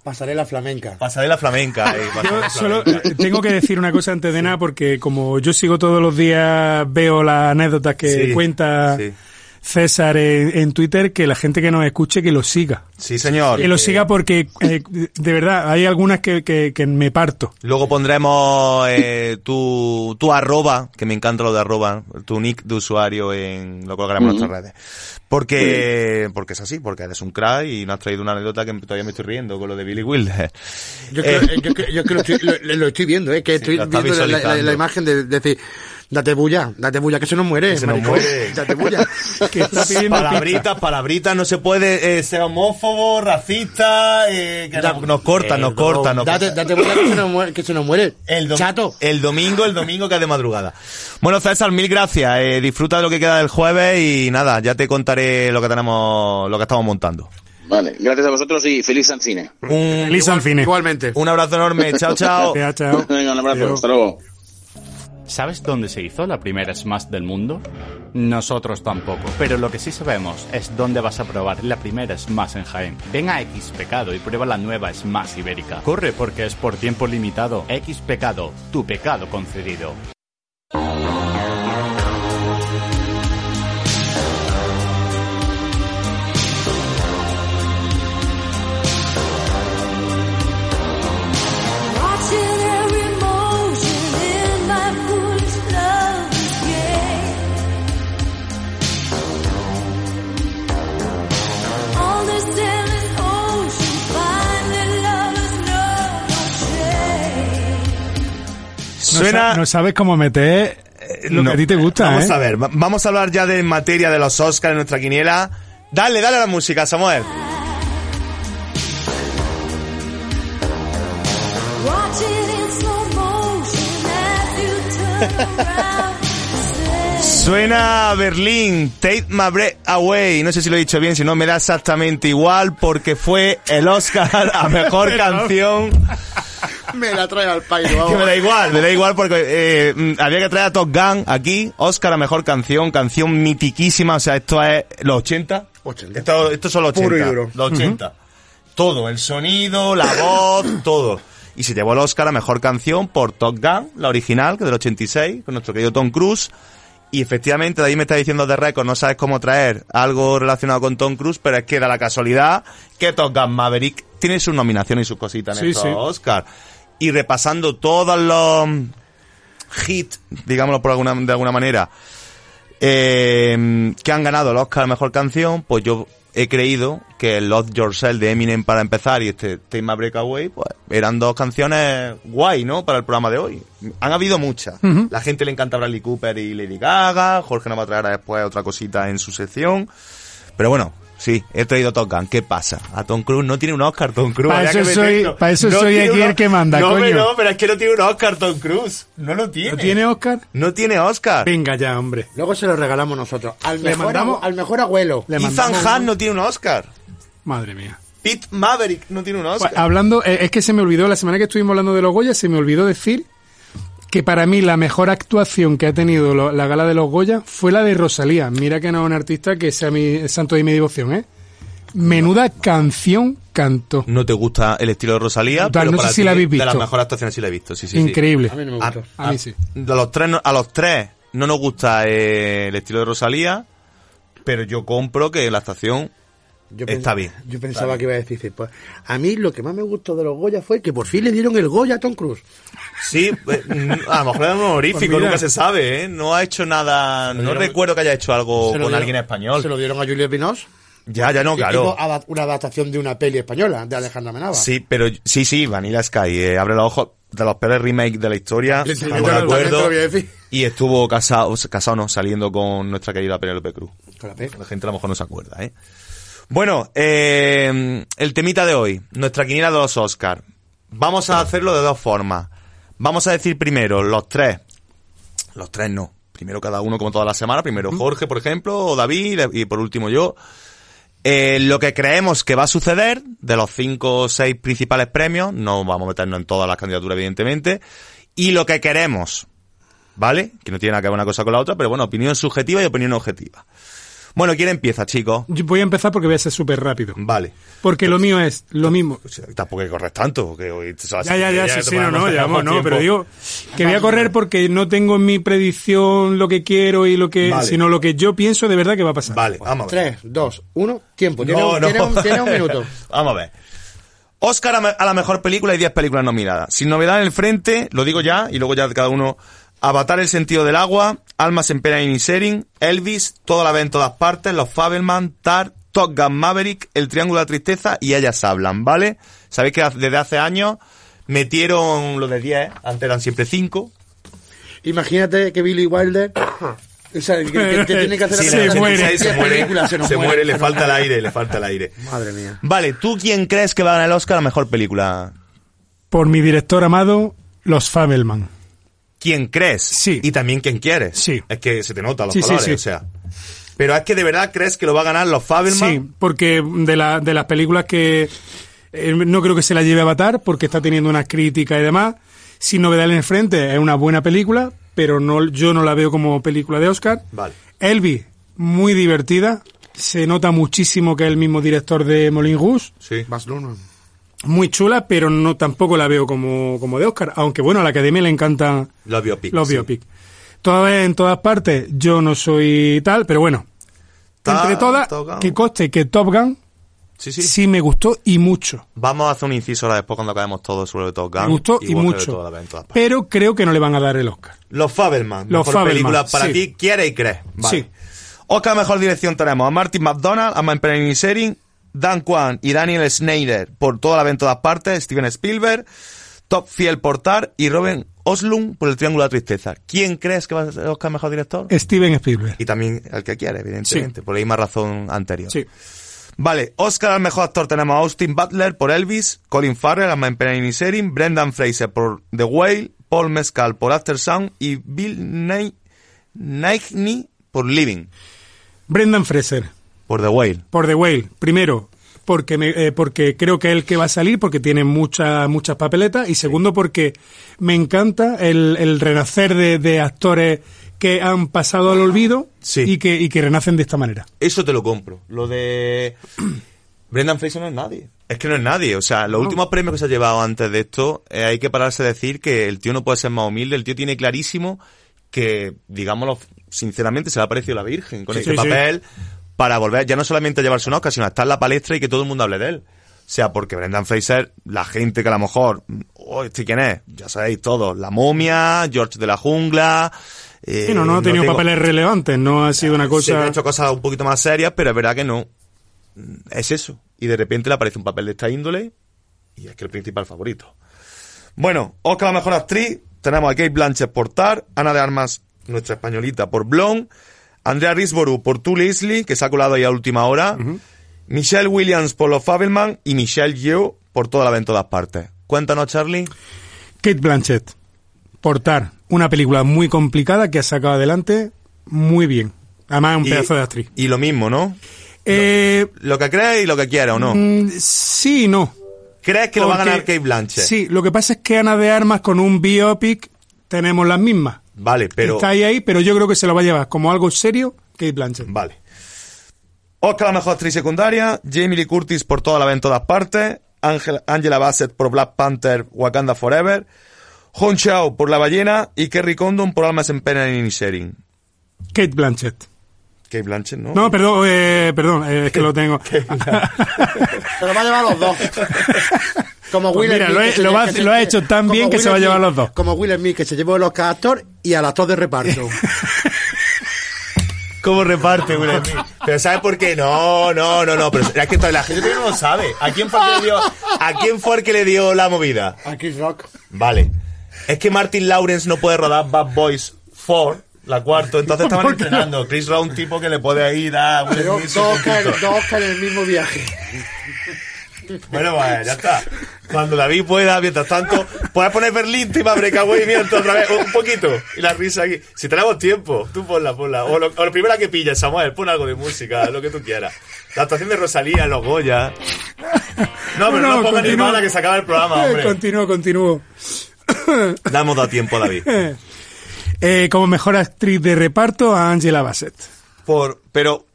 Flamenca. Pasarela flamenca. eh, Yo pasarela solo flamenca. eh, tengo que decir una cosa antes de nada, porque como yo sigo todos los días, veo las anécdotas que Sí, cuenta sí. César en, en Twitter, que la gente que nos escuche que lo siga. Sí, señor. Que lo Eh, siga porque, eh, de verdad, hay algunas que, que, que me parto. Luego pondremos eh, tu, tu arroba, que me encanta lo de arroba, tu nick de usuario en lo colgaremos en nuestras redes. Porque, porque es así, porque eres un crack y nos has traído una anécdota que todavía me estoy riendo con lo de Billy Wilder. Yo Eh, creo, yo, creo- yo creo que lo estoy, lo, lo estoy viendo, eh, que estoy viendo la, imagen de, de decir, date bulla, date bulla, que se nos muere, Que se nos maricón, muere. date bulla. Que está pidiendo Palabritas, palabritas, no se puede eh, ser homófobo, racista, eh, que nos, nos corta, nos corta, nos date, corta. date bulla, que se nos muere, que se nos muere. El, Chato. el domingo, el domingo que es de madrugada. Bueno, César, mil gracias. Eh, disfruta de lo que queda del jueves y nada, ya te contaré lo que tenemos, lo que estamos montando. Vale, gracias a vosotros y feliz San Cine. Un, Feliz al cine. Igualmente. un abrazo enorme. Chao, chao. Chao, chao. Venga, un abrazo, Adiós. hasta luego. ¿Sabes dónde se hizo la primera Smash del mundo? Nosotros tampoco, pero lo que sí sabemos es dónde vas a probar la primera Smash en Jaén. Ven a X Pecado y prueba la nueva Smash ibérica. Corre porque es por tiempo limitado. X Pecado, tu pecado concedido. Suena... no sabes cómo meter lo No. que a ti te gusta, Vamos ¿eh? a ver, va- vamos a hablar ya de materia de los Oscars en nuestra quiniela. Dale, dale a la música, Samuel. Suena Berlín, Take My Breath Away. No sé si lo he dicho bien, si no me da exactamente igual porque fue el Oscar a mejor canción. Me la trae al país, Que me da igual, me da igual porque eh, mm, había que traer a Top Gun aquí, Oscar a mejor canción, canción mitiquísima, o sea, esto es los 80. 80. Esto, estos son los 80. Puro y duro. Los 80. Todo, el sonido, la voz, todo. Y se llevó el Oscar a mejor canción por Top Gun, la original, que es del 86, con nuestro querido Tom Cruise. Y efectivamente, de ahí me está diciendo de récord, no sabes cómo traer algo relacionado con Tom Cruise, pero es que da la casualidad que Top Gun Maverick tiene sus nominaciones y sus cositas en Sí, estos sí. Oscar. Y repasando todos los hits, digámoslo por alguna, de alguna manera, eh, que han ganado el Oscar a Mejor Canción, pues yo he creído que Love Yourself de Eminem para empezar y este Take My Breakaway, pues eran dos canciones guay, ¿no? Para el programa de hoy. Han habido muchas. La gente le encanta Bradley Cooper y Lady Gaga, Jorge nos va a traer después otra cosita en su sección. Pero bueno, Sí, he traído Top Gun. ¿Qué pasa? A Tom Cruise no tiene un Oscar, Tom Cruise. Pa' había eso soy- pa' eso soy aquí el que manda, no, coño. pero no, pero es que no tiene un Oscar, Tom Cruise. No lo tiene. ¿No tiene Oscar? No tiene Oscar. Venga ya, hombre. Luego se lo regalamos nosotros. Al Le mejor, mandamos- al mejor abuelo. Le Ethan Hunt un- no tiene un Oscar. Madre mía. Pete Maverick no tiene un Oscar. Pues, hablando, eh, es que se me olvidó, la semana que estuvimos hablando de los Goya, se me olvidó decir que para mí la mejor actuación que ha tenido lo- la gala de los Goya fue la de Rosalía. Mira que no es un artista que sea mi santo de mi devoción, ¿eh? Menuda canción cantó. No te gusta el estilo de Rosalía, Total, pero no sé para si la habéis De las visto. mejores actuaciones sí la he visto, sí, sí. sí. Increíble. A mí no me A, mí sí. a los tres, no- a los tres no nos gusta eh, el estilo de Rosalía, pero yo compro que la actuación Yo Está bien. Yo pensaba que iba a decir, pues, a mí lo que más me gustó de los Goya fue que por fin le dieron el Goya a Tom Cruise. Sí, mm, a lo mejor es un honorífico, Pues nunca se sabe, ¿eh? No ha hecho nada, no dieron- recuerdo que haya hecho algo con dieron- alguien español. Se lo dieron a Juliette Binoche. Ya, ya no, claro. una adaptación de una peli española, de Alejandra Menaba. Sí, pero sí, sí, Vanilla Sky, eh, abre los ojos de los peores remakes de la historia, Sí, también te acuerdo. Y estuvo casado, casado no, saliendo con nuestra querida Penélope Cruz. Con la P. La gente a lo mejor no se acuerda, ¿eh? Bueno, eh, el temita de hoy, nuestra quiniela de los Oscars. Vamos a hacerlo de dos formas. Vamos a decir primero los tres. Los tres no. Primero cada uno como toda la semana. Primero Jorge, por ejemplo, o David, y por último yo. Eh, lo que creemos que va a suceder de los cinco o seis principales premios, no vamos a meternos en todas las candidaturas, evidentemente, y lo que queremos, ¿vale? Que no tiene nada que ver una cosa con la otra, pero bueno, opinión subjetiva y opinión objetiva. Bueno, ¿quién empieza, chicos? Yo voy a empezar porque voy a ser súper rápido. Vale. Porque lo mío es lo mismo. Tampoco hay que correr tanto, porque hoy... Ya, ya, ya, sí, sí, no, no, ya, vamos, no, pero digo que voy a correr porque no tengo en mi predicción lo que quiero y lo que, Vale. sino lo que yo pienso de verdad que va a pasar. Vale, vamos a ver. 3, 2, 1, tiempo. Tiene, No, un, no. tiene un- tiene un minuto. Vamos a ver. Oscar a la mejor película y 10 películas nominadas. Sin novedad en el frente, lo digo ya, y luego ya cada uno. Avatar el sentido del agua, Almas en pena y Inisherin, Elvis, Toda la vez en todas partes, Los Fabelman, Tar, Top Gun Maverick, El Triángulo de la Tristeza y Ellas Hablan, ¿vale? Sabéis que desde hace años metieron lo de 10, antes eran siempre 5. Imagínate que Billy Wilder. O sea, que, que- que tiene que hacer Sí, la se muere. se 10 muere, se, muere, le falta el aire, le falta el aire. Madre mía. Vale, ¿tú quién crees que va a ganar el Oscar a la mejor película? Por mi director amado, Los Fabelman. Quién crees Sí. y también quién quieres. Sí. Es que se te nota los Sí, sí, colores, sí. o sea. Pero es que de verdad crees que lo va a ganar los Fabelman. Sí, porque de, la, de las películas que eh, no creo que se la lleve a Avatar porque está teniendo unas críticas y demás. Sin novedad en el frente, es una buena película, pero no, yo no la veo como película de Oscar. Vale. Elvis, muy divertida. Se nota muchísimo que es el mismo director de Moulin Rouge. Sí. Baz Luhrmann. Muy chula, pero no tampoco la veo como, como de Oscar. Aunque bueno, a la academia le encantan Los biopics. los sí. en todas partes, yo no soy tal, pero bueno. Ta- entre todas, que coste que Top Gun Sí, sí, sí. me gustó y mucho. Vamos a hacer un inciso ahora después cuando acabemos todo sobre Top Gun. Me gustó y, mucho. Pero creo que no le van a dar el Oscar. Los Fabelman. Los mejor Fabelman, película para ti, quiere y crees. Vale. Sí. Oscar mejor dirección tenemos a Martin McDonald, a Manpenny Sering, Dan Kwan y Daniel Schneider por toda la vez en todas partes, Steven Spielberg, Top Fiel Portar y Robin Oslund por el Triángulo de la Tristeza. ¿Quién crees que va a ser Oscar mejor director? Steven Spielberg. Y también el que quiere, evidentemente, Sí. por la misma razón anterior. Sí. Vale, Oscar al mejor actor tenemos a Austin Butler por Elvis, Colin Farrell a Manpenny Sering, Brendan Fraser por The Whale, Paul Mescal por After Sound y Bill Nighy por Living Brendan Fraser, por The Whale. por The Whale. Primero, porque, me- eh, porque creo que es el que va a salir, porque tiene muchas muchas papeletas. Y segundo, porque me encanta el, el renacer de, de actores que han pasado al olvido Sí. y, que, y que renacen de esta manera. Eso te lo compro. Lo de Brendan Fraser no es nadie. Es que no es nadie. O sea, los últimos premios que se ha llevado antes de esto, eh, hay que pararse a decir que el tío no puede ser más humilde. El tío tiene clarísimo que, digámoslo sinceramente, se le ha parecido la Virgen con Sí, este sí. papel para volver ya no solamente a llevarse un Oscar, sino a estar en la palestra y que todo el mundo hable de él. O sea, porque Brendan Fraser, la gente que a lo mejor, oh, ¿este quién es? Ya sabéis todos, La Momia, George de la Jungla... eh, Sí, no, no ha tenido tengo- papeles relevantes, no ha sido una Sí, cosa... ha hecho cosas un poquito más serias, pero es verdad que no. Es eso. Y de repente le aparece un papel de esta índole y es que el principal favorito. Bueno, Oscar la mejor actriz. Tenemos a Kate Blanchett por Tar, Ana de Armas, nuestra españolita, por Blonde, Andrea Risborough por Leslie, que se ha colado ahí a última hora, Michelle Williams por Los Fabelman y Michelle Yeoh por Toda la vez en todas partes. Cuéntanos, Charlie. Kate Blanchett. Portar. Una película muy complicada que ha sacado adelante muy bien. Además, es un Y- pedazo de actriz. Y lo mismo, ¿no? Eh, Lo que crees y lo que quieras, ¿o no? mm, sí y no. ¿Crees que lo va a ganar Kate Blanchett? Sí, lo que pasa es que Ana de Armas con un biopic tenemos las mismas. Vale, pero... Está ahí, ahí, pero yo creo que se lo va a llevar como algo serio Kate Blanchett. Vale. Oscar la mejor actriz secundaria, Jamie Lee Curtis por toda la vez en todas partes, Ángel- Angela Bassett por Black Panther, Wakanda Forever, Hong Chao por La Ballena y Kerry Condon por Almas en Pena y Inisherin. Kate Blanchett. Kate Blanchett, ¿no? No, perdón, eh, perdón, eh, es que lo tengo. Se lo va a llevar los dos. Como Pues Will mira, Smith, lo ha- lo hecho tan bien que Will se va a llevar los dos. Como Will Smith, que se llevó a actor y al actor de reparto. ¿Cómo reparte Will Smith? Pero ¿sabes por qué? No, no, no, no. Pero es que toda la gente no lo sabe. ¿A quién fue el que le dio, a quién fue que le dio la movida? a Chris Rock. Vale. Es que Martin Lawrence no puede rodar Bad Boys 4, la cuarta, entonces estaban entrenando. Chris Rock, un tipo que le puede ir a Will Smith dos dos Oscar en el mismo viaje. Bueno, pues ya está. Cuando David pueda, mientras tanto, puedes poner Berlín, Tima Breakaway, mientras otra vez, un poquito. Y la risa aquí. Si tenemos tiempo, tú ponla, ponla. O lo, o lo primero que pilles, Samuel, pon algo de música, lo que tú quieras. La actuación de Rosalía, los Goya. No, pero no, pongas ni mala que se acaba el programa, hombre. Continúo, continúo. Le hemos dado tiempo, David. Eh, como mejor actriz de reparto a Angela Bassett. Por, pero,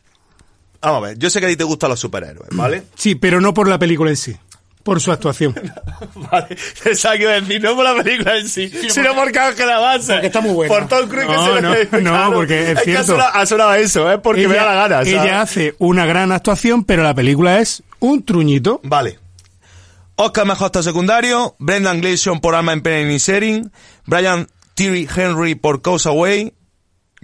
vamos a ver, yo sé que a ti te gustan los superhéroes, ¿vale? Sí, pero no por la película en sí, por su actuación. Vale, pensaba que iba a decir, no por la película en sí, sino porque Ángela Bassett. Porque está muy buena. Por Tom Cruise que No, se no, le- no, porque es que cierto. ha sonado, ha sonado eso, ¿eh? Porque me da la gana, ¿sabes? ella hace una gran actuación, pero la película es un truñito. Vale. Oscar mejor actor secundario, Brendan Gleeson por Alma en Pena y Inisherin, Brian Thierry Henry por Cause Away,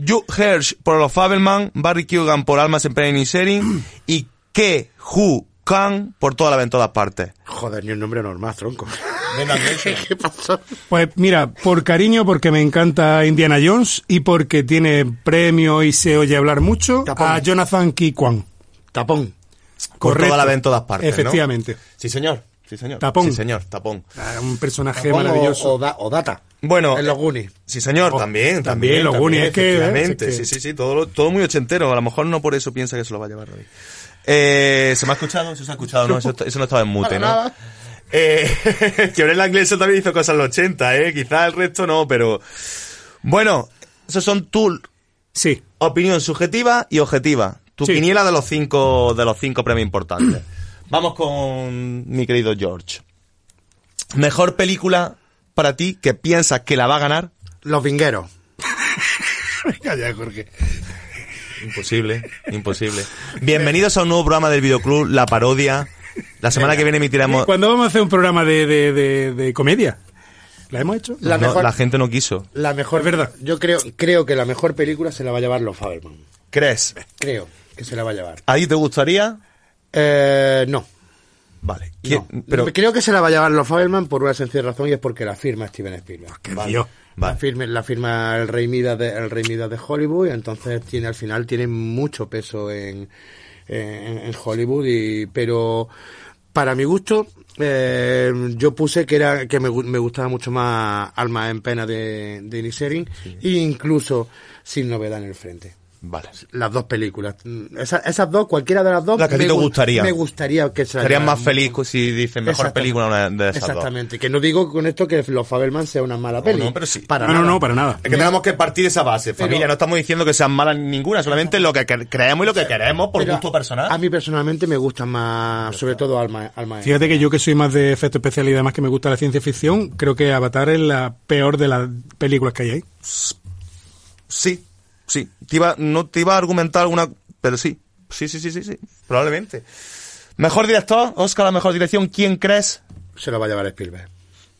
Hugh Hirsch por Los Fabelman, Barry Keoghan por Almas en Pena y Inisherin y Ke Hu Kang por toda la vez en todas partes. Joder, ni un nombre normal, tronco. ¿Qué pasó? Pues mira, por cariño, porque me encanta Indiana Jones y porque tiene premio y se oye hablar mucho, Tapón. a Jonathan Ki Kwan. Tapón. Por Correcto. toda la vez en todas partes, ¿no? Efectivamente. Sí, señor. Sí, señor. Tapón. Sí, señor. Tapón. Ah, Un personaje Tapón o, maravilloso. o, da- o Data. Bueno, En los Goonies. Sí, señor, Oh, también, también, también. los Goonies, es que, efectivamente. eh, es que- Sí, sí, sí, todo, todo muy ochentero. A lo mejor no por eso piensa que se lo va a llevar David. Eh, ¿Se me ha escuchado? ¿Eso se ha escuchado? No, eso, eso no estaba en mute, ¿no? nada. Eh, que Brendan Gleeson también hizo cosas en los 80, ¿eh? Quizás el resto no, pero... Bueno, esos son tu Sí. opinión subjetiva y objetiva. Tu Sí. quiniela de los cinco, de los cinco premios importantes. Vamos con mi querido George. Mejor película para ti que piensas que la va a ganar. Los vingueros. Calla, Jorge. Imposible, imposible. Bienvenidos a un nuevo programa del videoclub, La Parodia. La semana que viene emitiremos... ¿Cuándo vamos a hacer un programa de, de, de, de comedia? ¿La hemos hecho? La No, mejor- la gente no quiso. La mejor, Es verdad. Yo creo, creo que la mejor película se la va a llevar Los Faberman. ¿Crees? Creo que se la va a llevar. ¿A ti te gustaría? Eh, no. Vale. ¿Quién- no. Pero, Creo que se la va a llevar Los Faberman por una sencilla razón y es porque la firma Steven Spielberg. Vale. Dios. La, firma, la firma el Rey Midas de, el Rey Midas de Hollywood y entonces tiene al final tiene mucho peso en, en, en Hollywood y pero para mi gusto eh, yo puse que era que me, me gustaba mucho más Alma en pena de, de Inisherin e incluso Sin novedad en el frente Vale. las dos películas Esa- esas dos cualquiera de las dos La que a ti me te gustaría. me gustaría que se la Serías llevaran. más feliz si dices mejor película una de esas dos. exactamente que no digo con esto que Los Fabelman sea una mala peli no, pero sí. para No, no, nada. no, para nada. Es que tenemos que partir de esa base, Pero- familia. No estamos diciendo que sean malas ninguna, solamente lo que cre- creemos y lo que queremos por Pero gusto personal. A mí personalmente me gustan más, sobre todo Alma, Alma Fíjate que yo que soy más de efecto especial y demás que me gusta la ciencia ficción, creo que Avatar es la peor de las películas que hay ahí. Sí, sí. Te iba, no te iba a argumentar alguna, pero sí. Sí, sí, sí, sí, sí. Probablemente. Mejor director, Oscar, la mejor dirección, ¿quién crees? Se lo va a llevar Spielberg.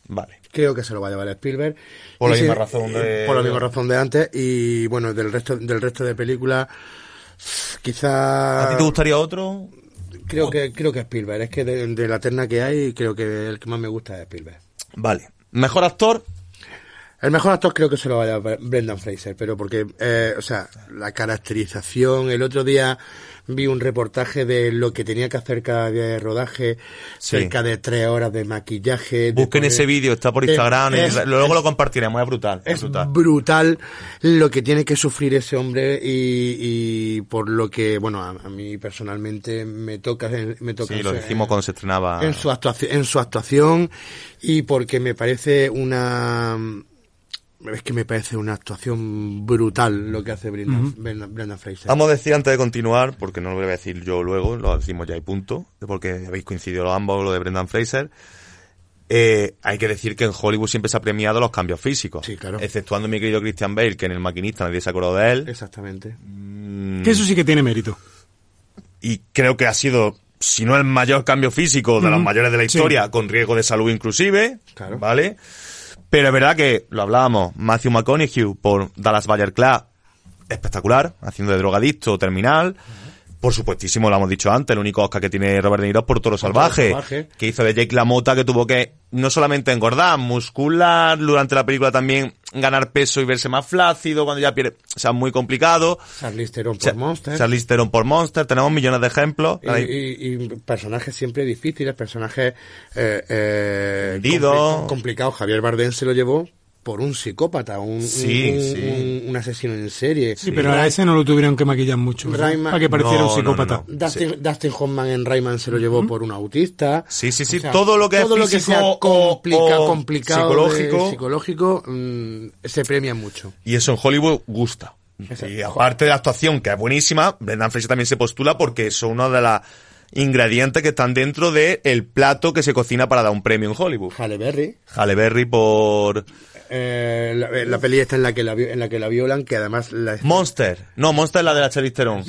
Vale. Creo que se lo va a llevar Spielberg. Por la misma razón de- Por la misma razón de antes. Y bueno, del resto, del resto de películas, quizá... ¿A ti te gustaría otro? Creo que, creo que Spielberg. Es que de, de la terna que hay, creo que el que más me gusta es Spielberg. Vale. Mejor actor, El mejor actor creo que se lo va a Brendan Fraser, pero porque, eh, o sea, la caracterización, el otro día vi un reportaje de lo que tenía que hacer cada día de rodaje, Sí. cerca de tres horas de maquillaje. de Busquen poner- ese vídeo, está por de- Instagram, y es- luego lo compartiremos, es brutal. Es es brutal. brutal lo que tiene que sufrir ese hombre y, y por lo que, bueno, a, a mí personalmente me toca, me toca Sí, lo en- dijimos cuando se estrenaba. en su actuación, en su actuación y porque me parece una es que me parece una actuación brutal lo que hace Brendan, Brendan- Brendan Fraser. Vamos a decir antes de continuar, porque no lo voy a decir yo luego, lo decimos ya y punto, porque habéis coincidido los ambos, lo de Brendan Fraser. Eh, hay que decir que en Hollywood siempre se ha premiado los cambios físicos. Sí, claro. Exceptuando mi querido Christian Bale, que en El Maquinista nadie se acordó de él. Exactamente. Mm, Que eso sí que tiene mérito. y creo que ha sido, si no el mayor cambio físico de los Ujú. mayores de la Sí. historia, con riesgo de salud inclusive, Claro. ¿vale? Pero es verdad que, lo hablábamos, Matthew McConaughey por Dallas Bayer Club, espectacular, haciendo de drogadicto terminal. Por supuestísimo, lo hemos dicho antes, el único Oscar que tiene Robert De Niro es por Toro Salvaje, Salvaje. que hizo de Jake LaMotta, que tuvo que no solamente engordar, muscular, durante la película también ganar peso y verse más flácido cuando ya pierde, o sea, muy complicado. Charlize Theron por Monster. Charlize Theron por Monster, tenemos millones de ejemplos. y, y- y personajes siempre difíciles, personajes eh, eh, compli- complicados. Javier Bardem se lo llevó por un psicópata, un, un- Sí, un, sí. un- un asesino en serie. Sí, pero a ese no lo tuvieron que maquillar mucho. Para que pareciera No, un psicópata. no, no. Dustin, Dustin Hoffman en Rayman se lo llevó por un autista. Sí, sí, sí, O sea, todo lo que es todo lo que físico sea complica- o complicado psicológico. de- psicológico mm, se premia mucho. Y eso en Hollywood gusta. Exacto. Y aparte de la actuación, que es buenísima, Brendan Fraser también se postula porque son uno de los ingredientes que están dentro del el plato que se cocina para dar un premio en Hollywood. Halle Berry, Halle Berry por eh, la, la peli esta en la que la, vi- en la que la violan, que además la, Monster. No, Monster es la de la Charlize Theron.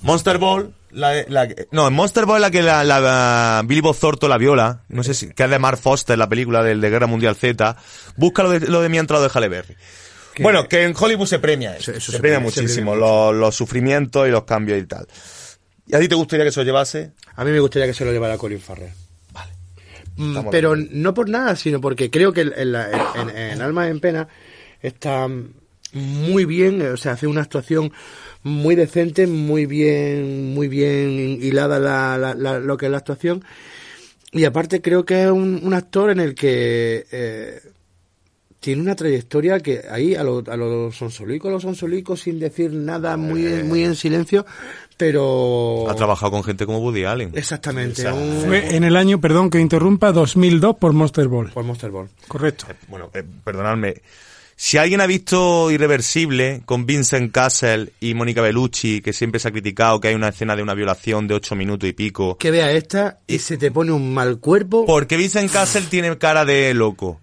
Monster Ball, la, la- no, Monster Ball es la que la, la- Billy Bob Thornton la viola. No sé si, que es de Mark Foster, la película del de Guerra Mundial Z. Busca lo de, lo de mi entrado de Halle Berry. Bueno, que en Hollywood se premia eso. Se, se premia premia, se muchísimo premia los, los sufrimientos y los cambios y tal. ¿Y a ti te gustaría que se lo llevase? a mí me gustaría que se lo llevara Colin Farrell. Mm, Estamos pero no por nada, sino porque creo que en, la- en- Almas en Pena está muy bien, o sea, hace una actuación muy decente, muy bien, muy bien hilada la, la- la- lo que es la actuación. Y aparte creo que es un, un actor en el que eh, tiene una trayectoria que ahí a los a lo sonsolico, a los sonsolico, sin decir nada, muy, muy en silencio, pero... Ha trabajado con gente como Woody Allen. Exactamente, O sea, un- Fue en el año, perdón que interrumpa, 2002 por Monster Ball. por Monster Ball. Correcto. Bueno, eh, perdonadme. Si alguien ha visto Irreversible con Vincent Castle y Mónica Bellucci, que siempre se ha criticado que hay una escena de una violación de ocho minutos y pico, que vea esta y se te pone un mal cuerpo. porque Vincent Castle tiene cara de loco.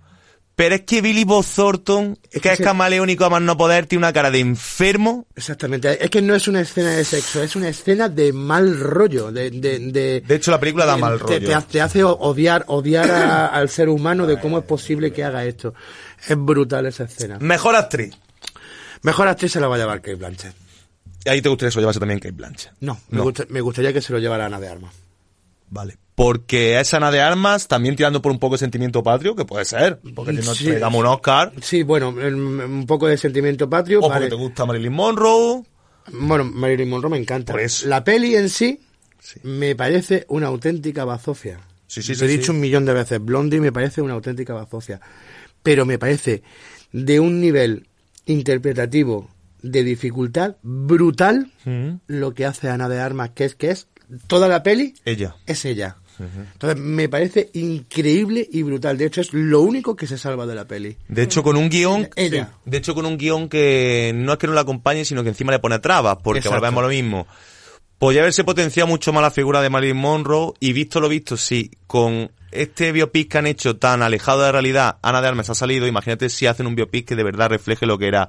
Pero es que Billy Bob Thornton, Es que, que es camaleónico a más no poder, tiene una cara de enfermo. Exactamente. Es que no es una escena de sexo, es una escena de mal rollo. De, de, de, De hecho, la película da mal rollo. te, te hace odiar, odiar a- al ser humano de cómo es posible que haga esto. Es brutal esa escena. Mejor actriz. Mejor actriz se la va a llevar Kate Blanchett. Y ahí te gustaría que se lo llevase también Kate Blanchett. No, me, gusta- me gustaría que se lo llevara Ana de Armas. Vale. Porque es Ana de Armas, también tirando por un poco de sentimiento patrio, que puede ser. Porque si no Sí. te damos un Oscar. Sí, bueno, un poco de sentimiento patrio. O porque te gusta Marilyn Monroe. Bueno, Marilyn Monroe me encanta. La peli en sí, Sí. me parece una auténtica bazofia. Sí, sí, Lo he dicho un millón de veces. Blondie me parece una auténtica bazofia. Pero me parece de un nivel interpretativo de dificultad brutal Mm. lo que hace Ana de Armas, que es que es toda la peli Ella. es ella. Entonces me parece increíble y brutal. De hecho es lo único que se salva de la peli. De hecho, con un guion. Ella. sí. De hecho, con un guion que no es que no la acompañe, sino que encima le pone trabas, porque volvemos a lo mismo. Podría haberse potenciado mucho más la figura de Marilyn Monroe, y visto lo visto, sí, con este biopic que han hecho tan alejado de la realidad, Ana de Armas ha salido, imagínate si hacen un biopic que de verdad refleje lo que era.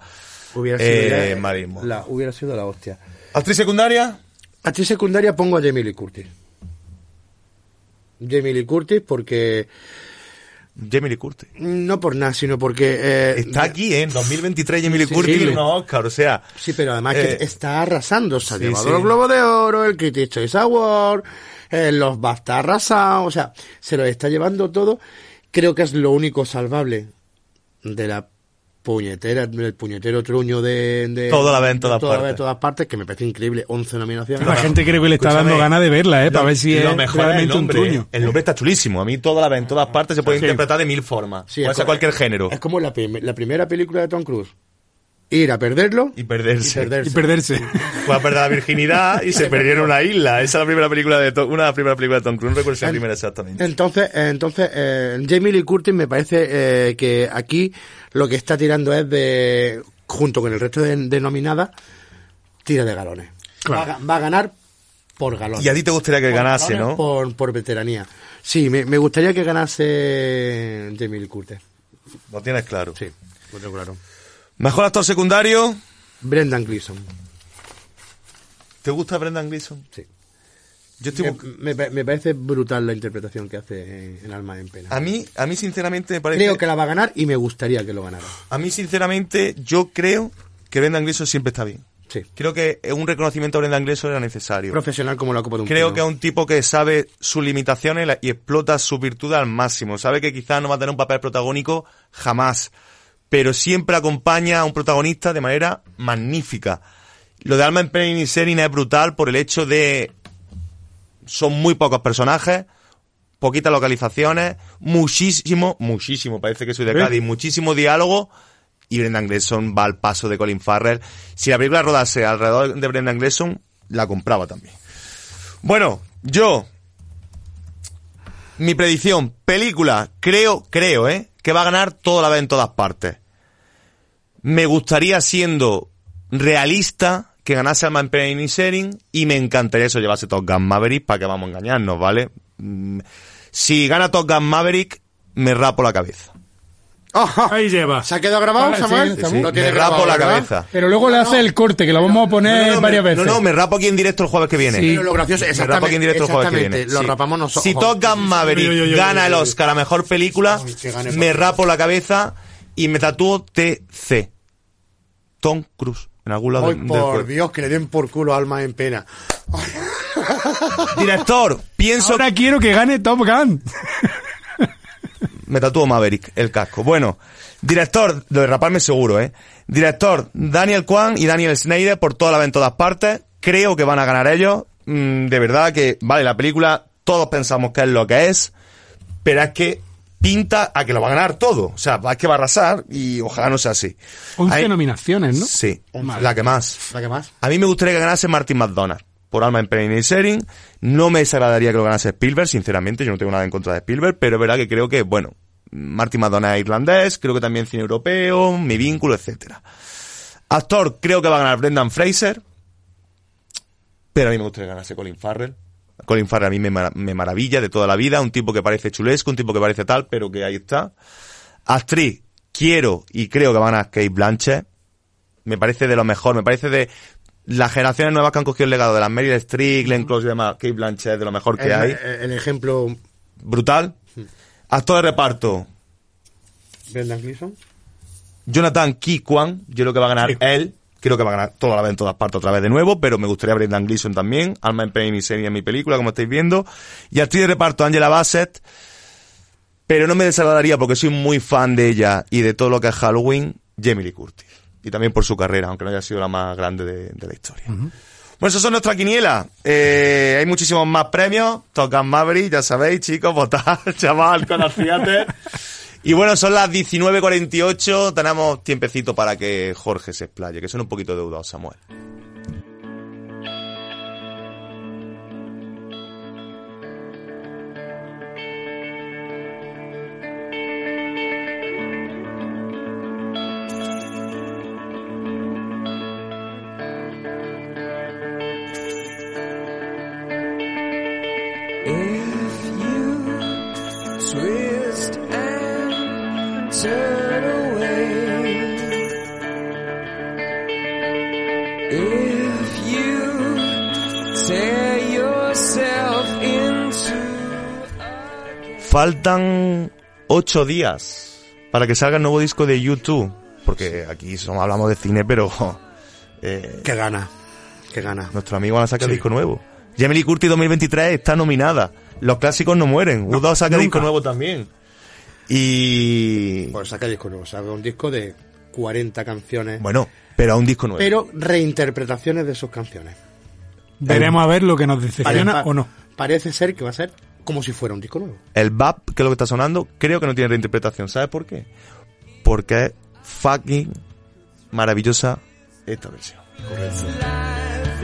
Hubiera sido, Eh, Marilyn Monroe. la, hubiera sido la hostia. ¿Actriz secundaria? Actriz secundaria pongo a Jamie Lee Curtis. Jamie Lee Curtis porque Jamie Lee Curtis. no por nada, sino porque eh, Está aquí, ¿eh? En 2023 Jamie Lee Sí, Curtis sí. unos Oscar, o sea... Sí, pero además Eh, que está arrasando. Se ha sí, llevado los Globos de Oro, el Critics' Choice Award, eh, los BAFTA arrasados, o sea, se lo está llevando todo. Creo que es lo único salvable de la puñetera, el puñetero truño de... de Todo la ve en todas todo la ve partes. en todas partes, que me parece increíble. 11 nominaciones. La gente creo que le está Escúchame, dando ganas de verla, ¿eh? Para ver si lo es mejor es el realmente un nombre. truño. El nombre está chulísimo. A mí toda la ve en todas partes se puede Sí. interpretar de mil formas. Sí, puede ser cualquier género. Es como la primera película de Tom Cruise. Ir a perderlo Y perderse. y perderse. Y perderse. Fue a perder la virginidad y se perdieron una isla. Esa es la primera película de Tom, una de las primeras películas de Tom Cruise. No recuerdo si es la primera exactamente. Entonces, eh, entonces eh, Jamie Lee Curtis me parece eh, que aquí lo que está tirando es de, junto con el resto de, de nominadas, tira de galones. Va, a ga- va a ganar por galones. Y a ti te gustaría que Por ganase, galones, ¿no? Por, por veteranía. Sí, me, me gustaría que ganase Jamie Lee Curtis. Lo tienes claro. Sí, lo tengo claro. Mejor actor secundario. Brendan Gleeson. ¿Te gusta Brendan Gleeson? Sí. Yo estoy Me, me- me parece brutal la interpretación que hace en Alma en Pena. a mí, a mí sinceramente me parece. Creo que la va a ganar y me gustaría que lo ganara. A mí sinceramente yo creo que Brendan Gleeson siempre está bien. Sí. Creo que un reconocimiento a Brendan Gleeson era necesario. Profesional como la copa de un Creo pino. que es un tipo que sabe sus limitaciones y explota sus virtudes al máximo. Sabe que quizás no va a tener un papel protagónico jamás, pero siempre acompaña a un protagonista de manera magnífica. Lo de Alma en Pena y Serin es brutal por el hecho de son muy pocos personajes, poquitas localizaciones, muchísimo, muchísimo, parece que soy de ¿Eh? Cádiz, muchísimo diálogo y Brendan Gleeson va al paso de Colin Farrell. Si la película rodase alrededor de Brendan Gleeson, la compraba también. Bueno, yo. Mi predicción, película, creo, creo, ¿eh? Que va a ganar toda la vez en todas partes. Me gustaría, siendo realista, que ganase Alma en Pena y Sharing, y me encantaría eso llevase Top Gun Maverick, para que vamos a engañarnos, ¿vale? Mm, Si gana Top Gun Maverick, me rapo la cabeza. Ahí lleva. ¿Se ha quedado grabado, Ah, sí, Samuel? tiene me rapo grabado, la ¿verdad? cabeza. Pero luego le hace el corte, que lo vamos a poner No, no, varias me, veces. no, no, me rapo aquí en directo el jueves que viene. Sí. Pero lo gracioso, Me rapo exactamente, aquí en directo el jueves que exactamente, viene. lo Sí. rapamos nosotros. Si Top Gun Maverick Yo, yo, yo, gana yo, el yo. Oscar a mejor película, me rapo la cabeza y me tatúo TC. Tom Cruise. En algún lado Ay, del por. Dios, que le den por culo Alma en Pena. Director, pienso. Ahora quiero que gane Top Gun. Me tatúo Maverick, el casco. Bueno, director, lo de raparme seguro, ¿eh? Director, Daniel Kwan y Daniel Snyder por toda la en todas partes. Creo que van a ganar ellos. Mm, de verdad que, vale, la película todos pensamos que es lo que es, pero es que pinta a que lo va a ganar todo. O sea, es que va a arrasar y ojalá no sea así. 11 Ahí- nominaciones, ¿no? Sí, la que más. ¿La que más? A mí me gustaría que ganase Martin McDonagh por Alma en Pena y Sharing. No me desagradaría que lo ganase Spielberg, sinceramente. Yo no tengo nada en contra de Spielberg, pero es verdad que creo que, bueno, Martin McDonagh es irlandés, creo que también cine europeo, mi vínculo, etcétera. Actor, creo que va a ganar Brendan Fraser, pero a mí me gustaría que ganase Colin Farrell. Colin Farrell a mí me, me maravilla de toda la vida, un tipo que parece chulesco, un tipo que parece tal, pero que ahí está. Actriz, quiero y creo que va a ganar Kate Blanchett me parece de lo mejor, me parece de las generaciones nuevas que han cogido el legado de las Meryl Streep, Glenn Close y demás, Kate Blanchett, de lo mejor que el, hay. el- ejemplo, Brutal. Actor de reparto, Brendan Gleeson. Jonathan Ki Kwan, yo creo que va a ganar él. Creo que va a ganar toda la vez en todas partes otra vez de nuevo, pero me gustaría Brendan Gleeson también. Alma en Pena y Miseria en mi película, como estáis viendo. Y actriz de reparto Angela Bassett. Pero no me desagradaría porque soy muy fan de ella y de todo lo que es Halloween, Jamie Lee Curtis. Y también por su carrera, aunque no haya sido la más grande de, de la historia. Bueno, eso son nuestras quinielas. Eh, hay muchísimos más premios. Tocan Maverick, ya sabéis, chicos, votar, chaval, con Theater. Y bueno, son las 19.48. Tenemos tiempecito para que Jorge se explaye, que son un poquito deudados, Samuel. Faltan ocho días para que salga el nuevo disco de YouTube. Porque aquí somos, hablamos de cine, pero eh, Que gana, que gana. nuestro amigo van a sacar disco nuevo. Jamie Lee Curtis 2023 está nominada. Los clásicos no mueren. U2 saca nunca. disco nuevo también. Y... Pues saca disco nuevo, saca un disco de 40 canciones, Bueno, pero a un disco nuevo. pero reinterpretaciones de sus canciones. Veremos a ver lo que nos decepciona o no. Parece ser que va a ser como si fuera un disco nuevo. El BAP, que es lo que está sonando, creo que no tiene reinterpretación. ¿Sabes por qué? Porque es fucking maravillosa esta versión.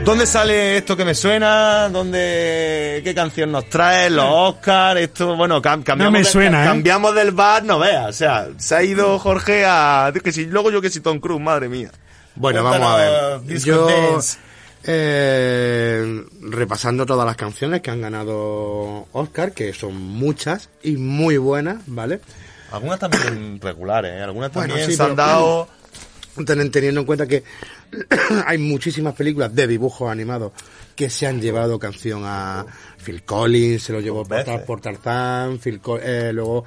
¿Dónde sale esto que me suena? ¿Dónde, qué canción nos trae? Los Oscars, esto, bueno, cam- cambiamos, me de- suena, ¿eh? cambiamos del bar, no veas, o sea, se ha ido Jorge a, que si, luego yo que si Tom Cruise, madre mía. Bueno, Cuéntanos, vamos a ver. Disco Yo, Dance. Eh, repasando todas las canciones que han ganado Oscar, que son muchas y muy buenas, ¿vale? Algunas también regulares, ¿eh? algunas Bueno, también sí, se han dado... Ten- Teniendo en cuenta que hay muchísimas películas de dibujos animados que se han llevado canción a Phil Collins, se lo llevó por, por Tarzán, Phil Col- eh, luego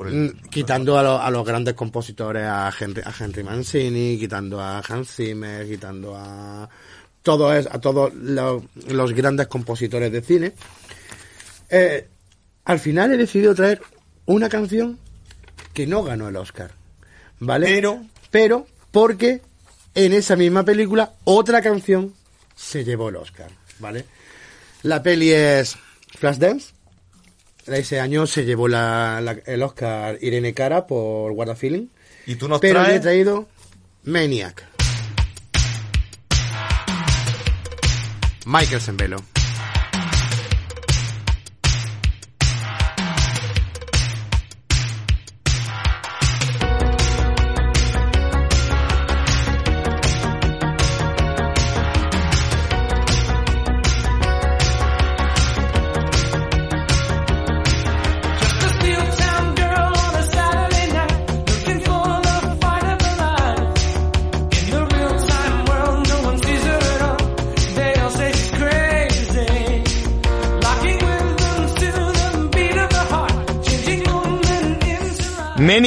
el- mm, quitando a, los- a los grandes compositores, a Henry, a Henry Mancini, quitando a Hans Zimmer, quitando a todos es- a todos los, los grandes compositores de cine. Eh, al final he decidido traer una canción que no ganó el Oscar, ¿vale? Pero- pero porque en esa misma película otra canción se llevó el Oscar, ¿vale? La peli es Flashdance. Ese año se llevó la- la- el Oscar Irene Cara por What a Feeling. Y tú nos Pero yo he traes... traído Maniac. Michael Sembelo.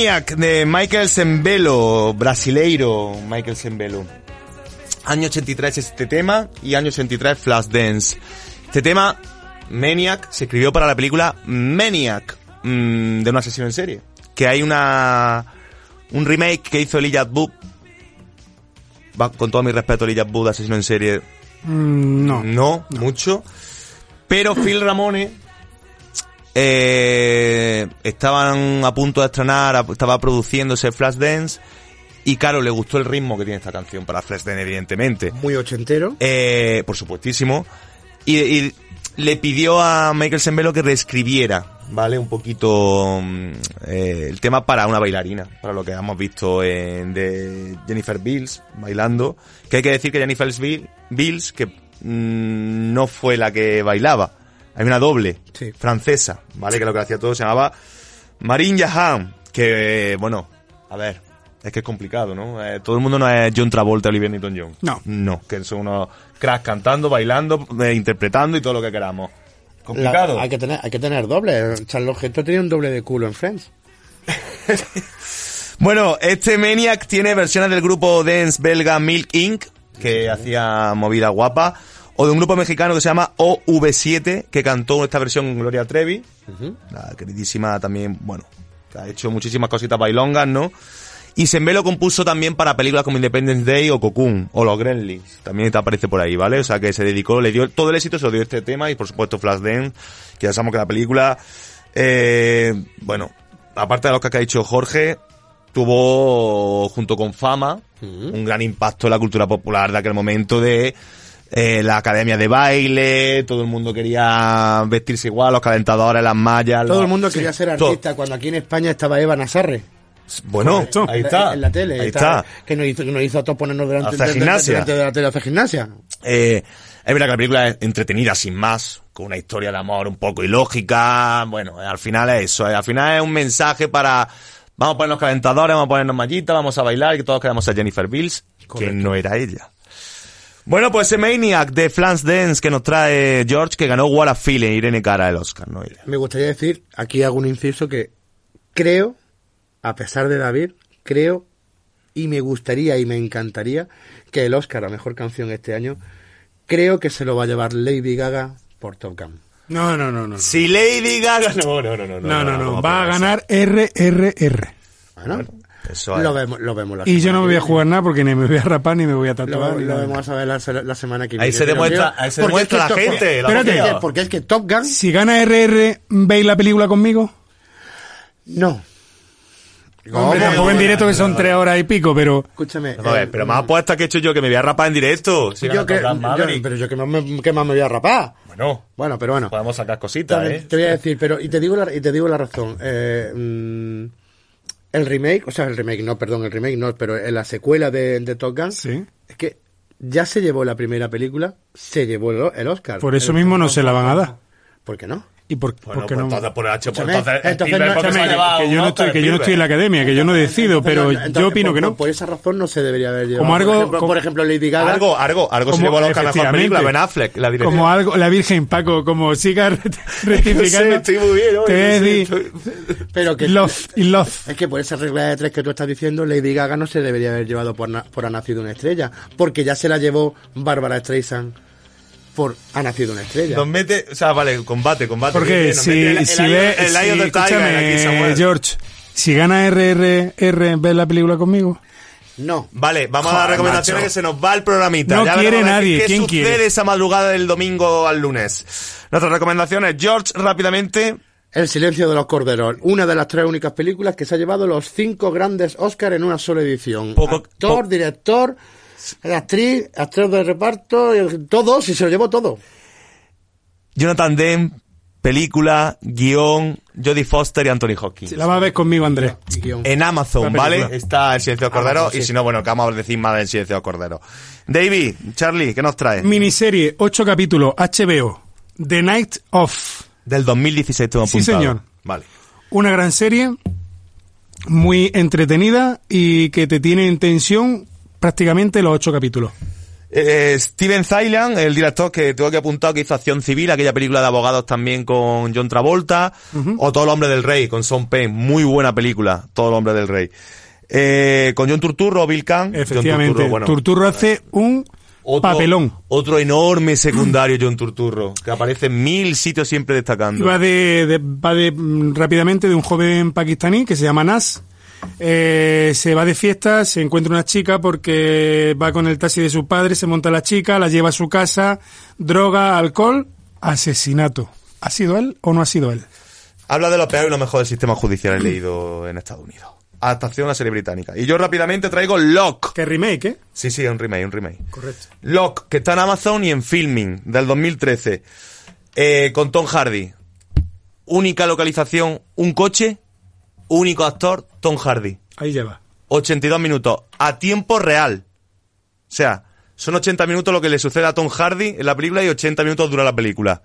Maniac de Michael Sembelo, brasileiro Michael Sembelo. Año 83 es este tema y año 83 Flashdance. Este tema, Maniac, se escribió para la película Maniac, mm, de un asesino en serie. Que hay una un remake que hizo Elijah Wood. Va, con todo mi respeto, Elijah Wood, asesino en serie, Mm, no. no, mucho. Pero Phil Ramone eh, estaban a punto de estrenar, estaba produciéndose Flashdance y claro, le gustó el ritmo que tiene esta canción para Flashdance, evidentemente. Muy ochentero. Eh, por supuestísimo. Y, y le pidió a Michael Sembelo que reescribiera, ¿vale? Un poquito mm, eh, el tema para una bailarina, para lo que hemos visto en de Jennifer Bills bailando. Que hay que decir que Jennifer Bill- Bills, que mm, no fue la que bailaba. Hay una doble Sí. francesa, ¿vale? Que lo que hacía todo se llamaba Marine Jahan, que, bueno, a ver, es que es complicado, ¿no? Eh, todo el mundo no es John Travolta, Olivia Newton-John. No. No, que son unos cracks cantando, bailando, eh, interpretando y todo lo que queramos. La- Complicado. hay, que tener, hay que tener doble. Charles Gesto tenía un doble de culo en Friends. Bueno, este Maniac tiene versiones del grupo dance belga Milk Inc., que hacía movida guapa, o de un grupo mexicano que se llama OV7, que cantó esta versión Gloria Trevi, la queridísima también, bueno, que ha hecho muchísimas cositas bailongas, ¿no? Y Sembelo compuso también para películas como Independence Day o Cocoon, o Los Gremlins, también te aparece por ahí, ¿vale? O sea que se dedicó, le dio todo el éxito, se lo dio este tema, y por supuesto Flashdance, que ya sabemos que la película, eh, bueno, aparte de lo que ha dicho Jorge, tuvo, junto con Fama, un gran impacto en la cultura popular de aquel momento de eh, la academia de baile, todo el mundo quería vestirse igual, los calentadores, las mallas. Todo los- el mundo quería ser Todo. artista cuando aquí en España estaba Eva Nazarre. Bueno, ahí está. En la tele. Ahí está. Que nos hizo, que nos hizo a todos ponernos delante, Hacer de- gimnasia. delante de la tele a hacer gimnasia. Eh, es verdad que la película es entretenida sin más, con una historia de amor un poco ilógica. Bueno, al final es eso. eh, Al final es un mensaje para. Vamos a ponernos calentadores, vamos a ponernos mallitas, vamos a bailar y que todos queremos ser Jennifer Bills, que no era ella. Bueno, pues ese Maniac de Flans Dance que nos trae George, que ganó What a Feeling, Irene Cara el Oscar, no. Me gustaría decir, aquí hago un inciso que creo, a pesar de David, creo y me gustaría y me encantaría que el Oscar a Mejor Canción este año, creo que se lo va a llevar Lady Gaga por Top Gun. No, no, no, no. No, Si Lady Gaga. No, no, no, no. no, no, no. vamos Va a poner eso. ganar RRR. Bueno, Eso. Lo vemos, lo vemos la Y yo no me voy a jugar nada porque ni me voy a rapar ni me voy a Lo, tatuar. lo nada. vamos a ver la, la semana que viene. Ahí se demuestra- ahí se demuestra es la gente, la Espérate, porque es que Top Gun, Si gana RR, ¿veis la película conmigo? no. Hombre, tampoco en directo que son tres horas y pico, pero Escúchame. Ver, eh, pero más apuestas que he hecho yo que me voy a rapar en directo. Si yo que, yo- pero yo que más me, que más me voy a rapar. Bueno, Bueno, pero bueno. podemos sacar cositas, También ¿eh? Te voy a decir, pero y te digo la, y te digo la razón. Eh, mm, el remake, o sea, el remake, no, perdón, el remake no, pero en la secuela de, de Top Gun, Sí. es que ya se llevó la primera película, se llevó el, el Oscar. por eso mismo no se la van a dar. ¿Por qué no? ¿Y por, Bueno, por qué pues no? entonces por H, pues Escúchame, entonces, entonces Spielberg, no- ¿por qué se ha escúchame, llevado que yo no estoy, que yo no estoy en la academia, que yo no decido, pero Entonces, yo opino por, que no. Por, esa razón no se debería haber llevado. Como algo- por, ejemplo, como- por ejemplo, Lady Gaga. Algo, algo, algo se Como- llevó a mejor efectivamente. película, Ben Affleck, la dirección. Como algo, la Virgen Paco, como siga re- rectificando. estoy muy bien pero que love y love. Es que por esa regla de tres que tú estás diciendo, Lady Gaga no se debería haber llevado por, na- por Ha nacido una estrella, porque ya se la llevó Bárbara Streisand por Ha nacido una estrella. Nos mete, o sea, vale, combate, combate. Porque si, mete el- si el ve, el si- the Tiger aquí, escúchame, Samuel. George, si gana RRR, ¿ves la película conmigo? No. Vale, vamos a las recomendaciones macho. que se nos va el programita. No Ya quiere nadie, ¿Qué ¿quién sucede quiere? esa madrugada del domingo al lunes? Nuestras recomendaciones, George, rápidamente. El silencio de los corderos, una de las tres únicas películas que se ha llevado los cinco grandes Oscars en una sola edición. Poco- Actor, po- director, actriz, actor de reparto, y todo, si se lo llevó todo. Jonathan Demme, película, guion, Jodie Foster y Anthony Hopkins. La vas a ver conmigo, Andrés. En Amazon, ¿vale? Está El Silencio de los Corderos. Amazon, Y sí. si no, bueno, que vamos a decir más del Silencio de los Corderos. David, Charlie, ¿qué nos trae? Miniserie, ocho capítulos, HBO, The Night of. Del 2016 tengo Sí, apuntado. señor. Vale. Una gran serie, muy entretenida y que te tiene en tensión prácticamente los ocho capítulos. Eh, Steven Zaylan, el director que tengo que apuntar que hizo Acción Civil, aquella película de abogados también con John Travolta, o Todo el Hombre del Rey, con Sean Penn, muy buena película, Todo el Hombre del Rey. Eh, con John Turturro, Bill Kahn. John Efectivamente, Turturro, bueno, Turturro hace un otro- papelón. Otro enorme secundario, John Turturro, que aparece en mil sitios siempre destacando. Va de, de- va de mm, rápidamente de un joven pakistaní que se llama Nas. Eh, se va de fiesta, se encuentra una chica porque va con el taxi de su padre, se monta la chica, la lleva a su casa, droga, alcohol, asesinato. ¿Ha sido él o no ha sido él? Habla de lo peor y lo mejor del sistema judicial he leído en Estados Unidos. Adaptación a la serie británica. Y yo rápidamente traigo Lock. ¿Qué remake, eh? Sí, sí, un remake, un remake. Correcto. Lock, que está en Amazon y en Filming, del 2013. Eh, con Tom Hardy. Única localización, un coche. Único actor, Tom Hardy. Ahí lleva. 82 minutos. A tiempo real. O sea, son 80 minutos lo que le sucede a Tom Hardy en la película y 80 minutos dura la película.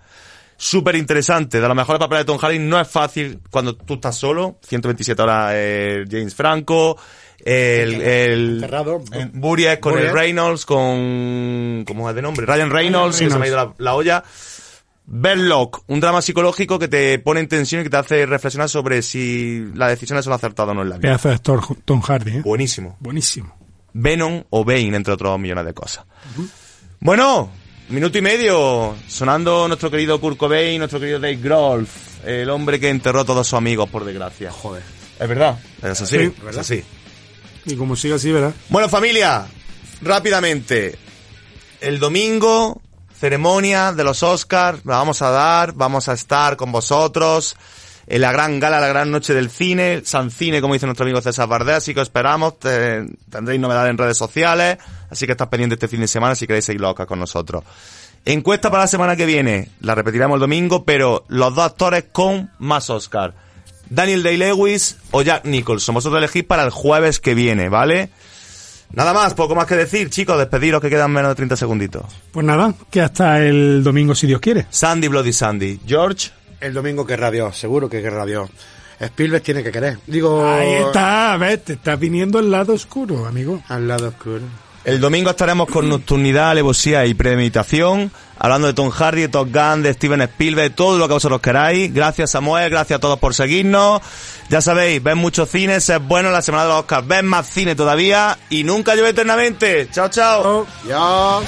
Súper interesante. De los mejores papeles de Tom Hardy no es fácil cuando tú estás solo. 127 horas eh, James Franco. El, el, Encerrado. el Buriek con el Reynolds, con... ¿Cómo es de nombre? Ryan Reynolds, que se me ha ido la, la olla. Lock, un drama psicológico que te pone en tensión y que te hace reflexionar sobre si las decisiones son acertadas o no en la vida. Pedazo de actor Tom Hardy, ¿eh? Buenísimo. Buenísimo. Venom o Bane, entre otros millones de cosas. Bueno, minuto y medio, sonando nuestro querido Kurt Cobain, nuestro querido Dave Grohl, el hombre que enterró a todos sus amigos, por desgracia. Joder. Es verdad, es así, Sí, es así. Y como siga así, ¿verdad? Bueno, familia, rápidamente, el domingo, ceremonia de los Oscars, la vamos a dar, vamos a estar con vosotros en la gran gala, la gran noche del cine, San Cine, como dice nuestro amigo César Bardea, así que os esperamos, te- tendréis novedades en redes sociales, así que estad pendiente este fin de semana si queréis seguir los Oscars con nosotros. Encuesta para la semana que viene, la repetiremos el domingo, pero los dos actores con más Oscar. Daniel Day-Lewis o Jack Nicholson. Vosotros elegís para el jueves que viene, ¿vale? Nada más, poco más que decir, chicos, despediros que quedan menos de 30 segunditos. Pues nada, que hasta el domingo, si Dios quiere. Sandy Bloody Sandy. George, El domingo querrá Dios, seguro que querrá Dios. Spielberg tiene que querer. Digo, Ahí está, ves, te está viniendo el lado oscuro, amigo. al lado oscuro. El domingo estaremos con nocturnidad, alevosía y premeditación, hablando de Tom Hardy, de Top Gun, de Steven Spielberg, todo lo que vosotros queráis. Gracias Samuel, gracias a todos por seguirnos. Ya sabéis, ven muchos cines, es bueno la semana de los Oscars, ven más cine todavía y nunca llueve eternamente. Chao, chao. Ya.